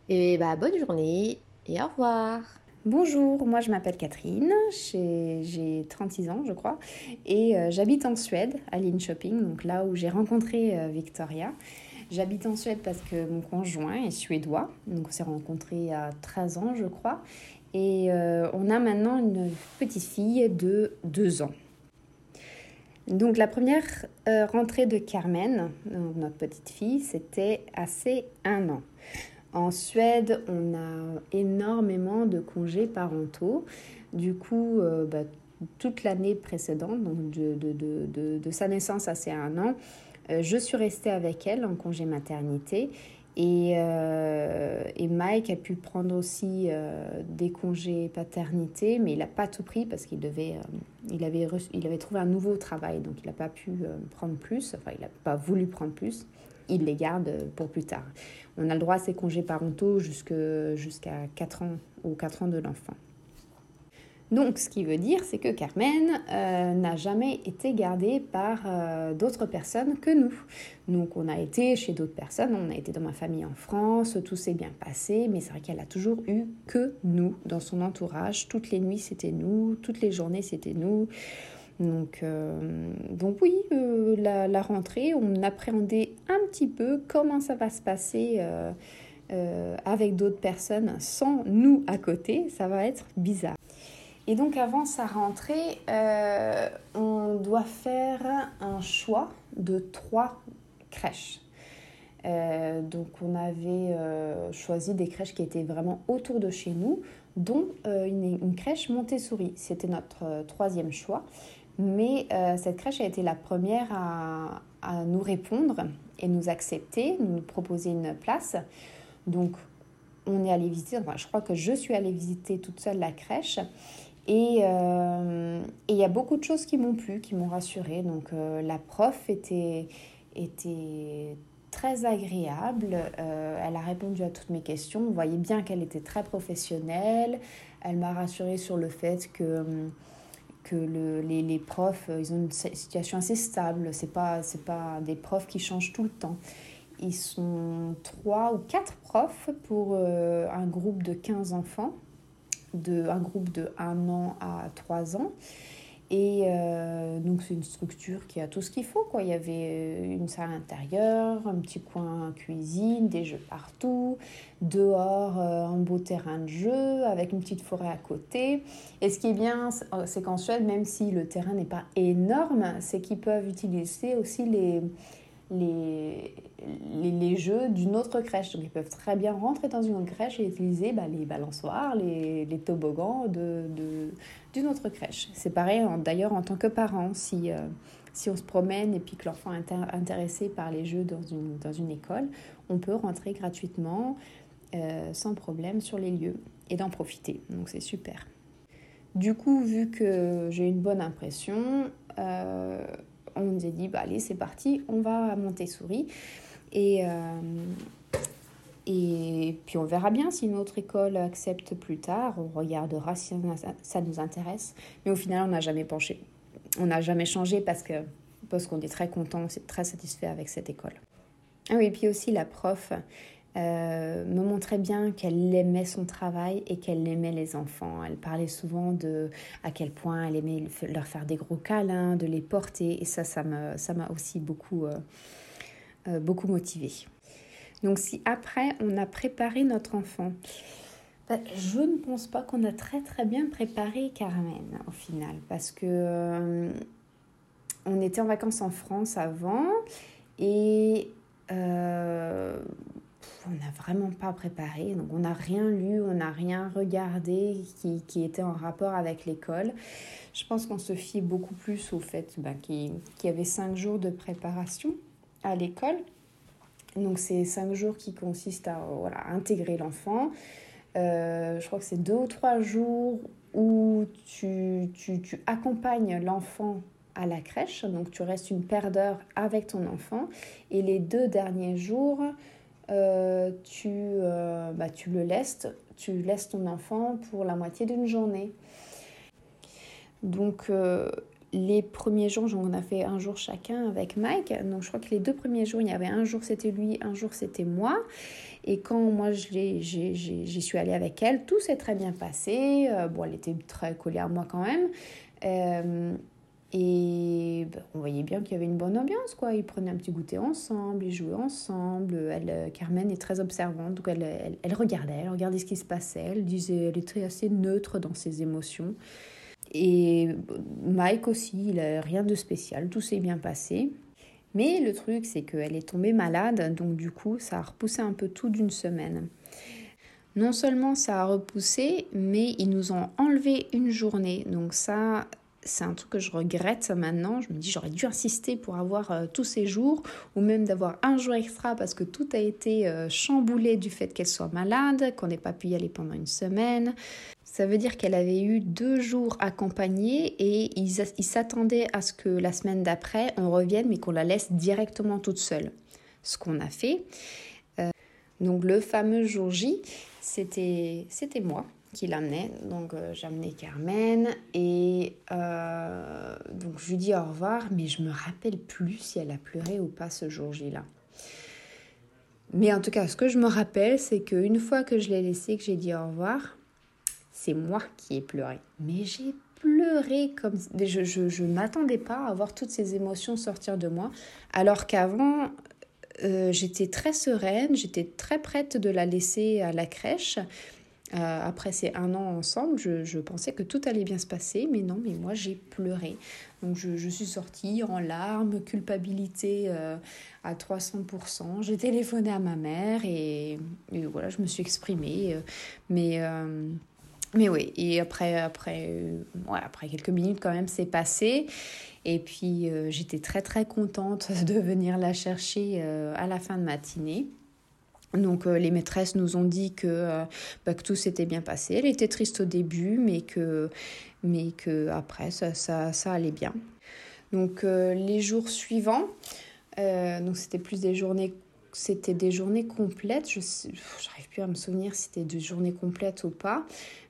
Et bah, bonne journée et au revoir. Bonjour, moi je m'appelle Catherine, j'ai 36 ans je crois, et euh, j'habite en Suède, à Linköping, donc là où j'ai rencontré euh, Victoria. J'habite en Suède parce que mon conjoint est suédois, donc on s'est rencontrés à 13 ans je crois, et euh, on a maintenant une petite fille de 2 ans. Donc la première rentrée de Carmen, notre petite fille, c'était assez un an. En Suède, on a énormément de congés parentaux. Du coup, euh, bah, toute l'année précédente, donc de, sa naissance à ses un an, euh, je suis restée avec elle en congé maternité. Et, euh, Mike a pu prendre aussi des congés paternité, mais il n'a pas tout pris parce qu'il devait, il avait, avait trouvé un nouveau travail, donc il n'a pas pu prendre plus, enfin il n'a pas voulu prendre plus il les garde pour plus tard. On a le droit à ces congés parentaux jusqu'à 4 ans ou 4 ans de l'enfant. Donc, ce qui veut dire, c'est que Carmen euh, n'a jamais été gardée par euh, d'autres personnes que nous. Donc, on a été chez d'autres personnes, on a été dans ma famille en France, tout s'est bien passé, mais c'est vrai qu'elle a toujours eu que nous dans son entourage. Toutes les nuits, c'était nous, toutes les journées, c'était nous. Donc, euh, donc oui, euh, la, rentrée, on appréhendait un petit peu comment ça va se passer euh, avec d'autres personnes sans nous à côté. Ça va être bizarre. Et donc avant sa rentrée, on doit faire un choix de trois crèches. donc on avait choisi des crèches qui étaient vraiment autour de chez nous, dont une, une, crèche Montessori. C'était notre troisième choix. Mais euh, cette crèche a été la première à, nous répondre et nous accepter, nous proposer une place. Donc, on est allé visiter, enfin, je crois que je suis allée visiter toute seule la crèche. Et euh, il y a beaucoup de choses qui m'ont plu, qui m'ont rassurée. Donc, euh, la prof était, très agréable. elle a répondu à toutes mes questions. On voyait bien qu'elle était très professionnelle. Elle m'a rassurée sur le fait que que le, les, les, profs, euh, ils ont une situation assez stable. Ce pas, pas des profs qui changent tout le temps. Ils sont trois ou quatre profs pour euh, un groupe de 15 enfants, de, un groupe de 1 an à 3 ans. Et euh, donc c'est une structure qui a tout ce qu'il faut. Quoi. Il y avait euh, une salle intérieure, un petit coin cuisine, des jeux partout, dehors euh, un beau terrain de jeu avec une petite forêt à côté. Et ce qui est bien, c'est qu'en Suède, même si le terrain n'est pas énorme, c'est qu'ils peuvent utiliser aussi les, les, les, jeux d'une autre crèche. Donc ils peuvent très bien rentrer dans une autre crèche et utiliser bah, les balançoires, les, les toboggans de, d'une autre crèche. C'est pareil d'ailleurs en tant que parent, si, euh, si on se promène et puis que l'enfant est intéressé par les jeux dans une, dans une école, on peut rentrer gratuitement euh, sans problème sur les lieux et d'en profiter. Donc c'est super. Du coup, vu que j'ai une bonne impression, euh, on nous a dit, bah, allez, c'est parti, on va monter souris Et, euh, et puis on verra bien si notre école accepte plus tard, on regardera si ça nous intéresse. Mais au final, on n'a jamais penché. On n'a jamais changé parce que parce qu'on est très content, on est très satisfait avec cette école. Ah oui, et puis aussi la prof, euh, me montrait bien qu'elle aimait son travail et qu'elle aimait les enfants. Elle parlait souvent de à quel point elle aimait leur faire des gros câlins, de les porter, et ça, ça m'a aussi beaucoup, euh, euh, beaucoup motivée. Donc si après on a préparé notre enfant bah, Je ne pense pas qu'on a très très bien préparé Carmen au final parce que on était en vacances en France avant et euh, on n'a vraiment pas préparé. Donc on n'a rien lu, on n'a rien regardé qui, qui, était en rapport avec l'école. Je pense qu'on se fie beaucoup plus au fait bah, qu'il y avait cinq jours de préparation à l'école. Donc c'est cinq jours qui consistent à voilà, intégrer l'enfant. Euh, je crois que c'est deux ou trois jours où tu, tu, tu accompagnes l'enfant à la crèche, donc tu restes une paire d'heures avec ton enfant, et les deux derniers jours, euh, tu, euh, bah, tu le laisses, tu laisses ton enfant pour la moitié d'une journée. Donc euh, les premiers jours, on a fait un jour chacun avec Mike. Donc je crois que les deux premiers jours, il y avait un jour c'était lui, un jour c'était moi. Et quand moi j'y suis allée avec elle, tout s'est très bien passé. bon, elle était très collée à moi quand même. Et ben, on voyait bien qu'il y avait une bonne ambiance, quoi. Ils prenaient un petit goûter ensemble, ils jouaient ensemble. Elle, euh, Carmen est très observante, donc elle, elle, regardait, elle regardait ce qui se passait. Elle disait, elle était assez neutre dans ses émotions. Et Mike aussi, il a rien de spécial, tout s'est bien passé. Mais le truc, c'est qu'elle est tombée malade, donc du coup, ça a repoussé un peu tout d'une semaine. Non seulement ça a repoussé, mais ils nous ont enlevé une journée. Donc ça, c'est un truc que je regrette maintenant. Je me dis, j'aurais dû insister pour avoir euh, tous ces jours, ou même d'avoir un jour extra parce que tout a été euh, chamboulé du fait qu'elle soit malade, qu'on n'ait pas pu y aller pendant une semaine. Ça veut dire qu'elle avait eu deux jours accompagnés et ils, s'attendaient à ce que la semaine d'après, on revienne, mais qu'on la laisse directement toute seule. Ce qu'on a fait. Euh, donc le fameux jour J, c'était moi qui l'amenait. Donc euh, j'amenais Carmen et euh, donc je lui dis au revoir, mais je me rappelle plus si elle a pleuré ou pas ce jour-là. là Mais en tout cas, ce que je me rappelle, c'est qu'une fois que je l'ai laissé, que j'ai dit au revoir, c'est moi qui ai pleuré. Mais j'ai pleuré comme je, je, je m'attendais pas à voir toutes ces émotions sortir de moi, alors qu'avant euh, j'étais très sereine, j'étais très prête de la laisser à la crèche. Euh, après ces un an ensemble, je, pensais que tout allait bien se passer, mais non, mais moi j'ai pleuré. Donc je, suis sortie en larmes, culpabilité euh, à 300%. J'ai téléphoné à ma mère et, voilà, je me suis exprimée. Euh, mais, mais oui, et après, après, après quelques minutes quand même, c'est passé. Et puis j'étais très très contente de venir la chercher à la fin de matinée. Donc euh, les maîtresses nous ont dit que, euh, bah, que tout s'était bien passé. Elle était triste au début, mais que, mais que après ça, ça, allait bien. Donc euh, les jours suivants, donc c'était plus des journées, c'était des journées complètes. Je n'arrive plus à me souvenir si c'était des journées complètes ou pas,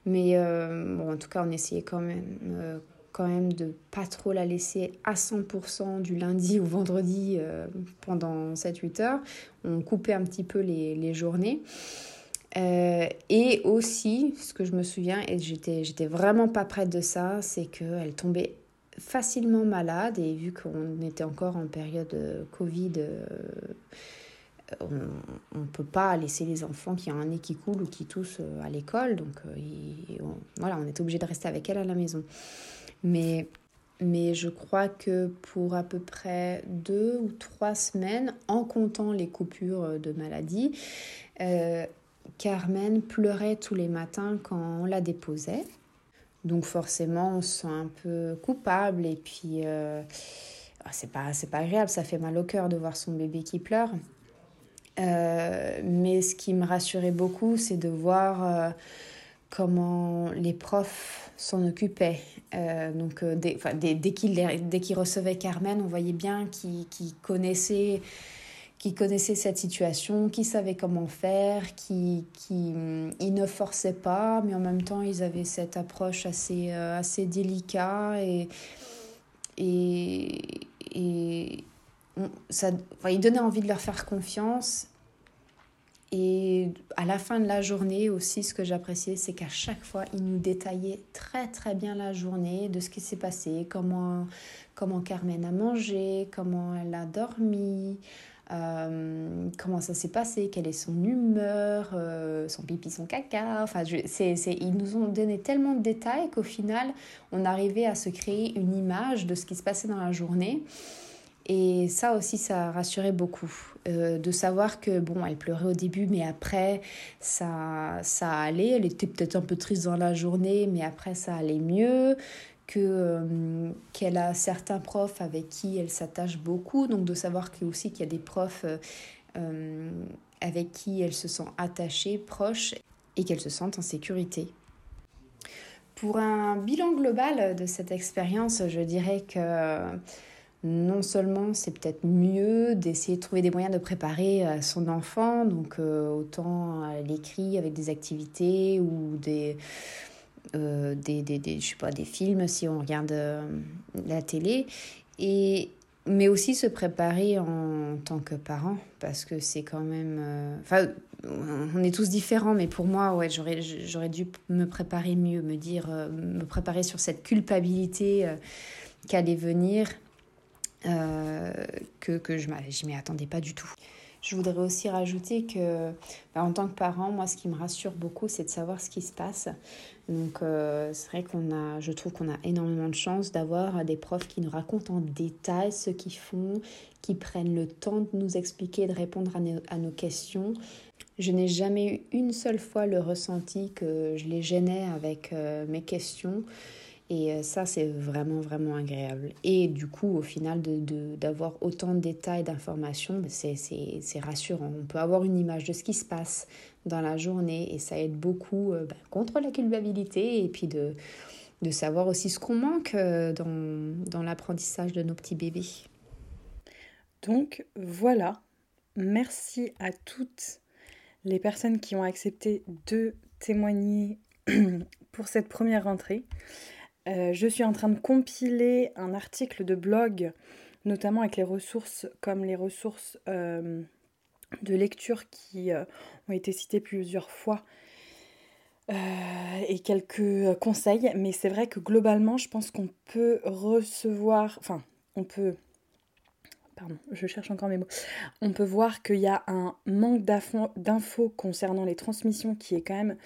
mais bon en tout cas on essayait quand même quand même de pas trop la laisser à 100% du lundi au vendredi euh, pendant 7-8 heures. On coupait un petit peu les, les journées. Euh, et aussi, ce que je me souviens, et j'étais, j'étais vraiment pas prête de ça, c'est qu'elle tombait facilement malade et vu qu'on était encore en période Covid, euh, on ne peut pas laisser les enfants qui ont un nez qui coule ou qui toussent à l'école. Donc voilà, on était obligé de rester avec elle à la maison. Mais, mais je crois que pour à peu près deux ou trois semaines, en comptant les coupures de maladie, euh, Carmen pleurait tous les matins quand on la déposait. Donc forcément, on se sent un peu coupable et puis euh, ah, c'est pas pas agréable, ça fait mal au cœur de voir son bébé qui pleure. Euh, mais ce qui me rassurait beaucoup, c'est de voir comment les profs s'en occupaient. Euh, donc, euh, dès, dès, dès qu'ils recevaient Carmen, on voyait bien qu'ils connaissaient, qui connaissaient cette situation, qu'ils savaient comment faire, qui, ils ne forçaient pas, mais en même temps, ils avaient cette approche assez, euh, assez délicate et, et, et ça, enfin, ils donnaient envie de leur faire confiance et à la fin de la journée aussi, ce que j'appréciais, c'est qu'à chaque fois, il nous détaillait très très bien la journée, de ce qui s'est passé, comment, comment Carmen a mangé, comment elle a dormi, comment ça s'est passé, quelle est son humeur, son pipi, son caca. Enfin, ils nous ont donné tellement de détails qu'au final, on arrivait à se créer une image de ce qui se passait dans la journée. Et ça aussi, ça rassurait beaucoup. Euh, de savoir que, bon, elle pleurait au début, mais après, ça, ça allait. Elle était peut-être un peu triste dans la journée, mais après, ça allait mieux. Que, euh, qu'elle a certains profs avec qui elle s'attache beaucoup. Donc, de savoir que, aussi qu'il y a des profs euh, avec qui elle se sent attachée, proche, et qu'elle se sente en sécurité. Pour un bilan global de cette expérience, je dirais que non seulement c'est peut-être mieux d'essayer de trouver des moyens de préparer euh, son enfant, donc euh, autant à l'écrit avec des activités ou des, euh, des, des, des, je sais pas, des films si on regarde la télé, et, mais aussi se préparer en tant que parent, parce que c'est quand même... Enfin, on est tous différents, mais pour moi, ouais, j'aurais, dû me préparer mieux, me dire, me préparer sur cette culpabilité qu'allait venir euh, que, que je m'y attendais pas du tout. Je voudrais aussi rajouter que, bah, en tant que parent, moi, ce qui me rassure beaucoup, c'est de savoir ce qui se passe. Donc, euh, c'est vrai qu'on a, je trouve qu'on a énormément de chance d'avoir des profs qui nous racontent en détail ce qu'ils font, qui prennent le temps de nous expliquer, de répondre à nos questions. Je n'ai jamais eu une seule fois le ressenti que je les gênais avec euh, mes questions. Et euh, ça, c'est vraiment, vraiment agréable. Et du coup, au final, d'avoir de, autant de détails, d'informations, ben, c'est rassurant. On peut avoir une image de ce qui se passe dans la journée et ça aide beaucoup euh, ben, contre la culpabilité et puis de, de savoir aussi ce qu'on manque euh, dans, dans l'apprentissage de nos petits bébés. Donc voilà, merci à toutes les personnes qui ont accepté de témoigner pour cette première rentrée. Euh, je suis en train de compiler un article de blog, notamment avec les ressources comme les ressources euh, de lecture qui euh, ont été citées plusieurs fois et quelques conseils. Mais c'est vrai que globalement, je pense qu'on peut recevoir, enfin, on peut pardon, je cherche encore mes mots. On peut voir qu'il y a un manque d'infos concernant les transmissions qui est quand même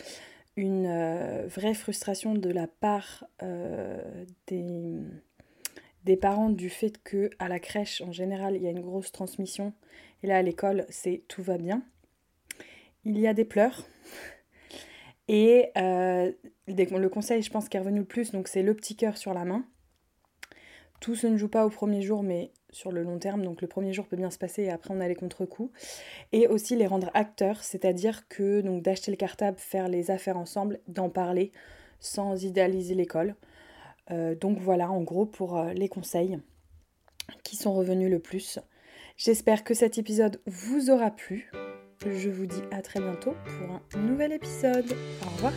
une euh, vraie frustration de la part euh, des, parents du fait que la crèche en général il y a une grosse transmission et là à l'école c'est tout va bien. Il y a des pleurs et euh, le conseil je pense qui est revenu le plus donc c'est le petit cœur sur la main. Tout se ne joue pas au premier jour mais sur le long terme, donc le premier jour peut bien se passer et après on a les contre-coups. Et aussi les rendre acteurs, c'est-à-dire que donc d'acheter le cartable, faire les affaires ensemble, d'en parler sans idéaliser l'école. Euh, donc voilà en gros pour euh, les conseils qui sont revenus le plus. J'espère que cet épisode vous aura plu. Je vous dis à très bientôt pour un nouvel épisode. Au revoir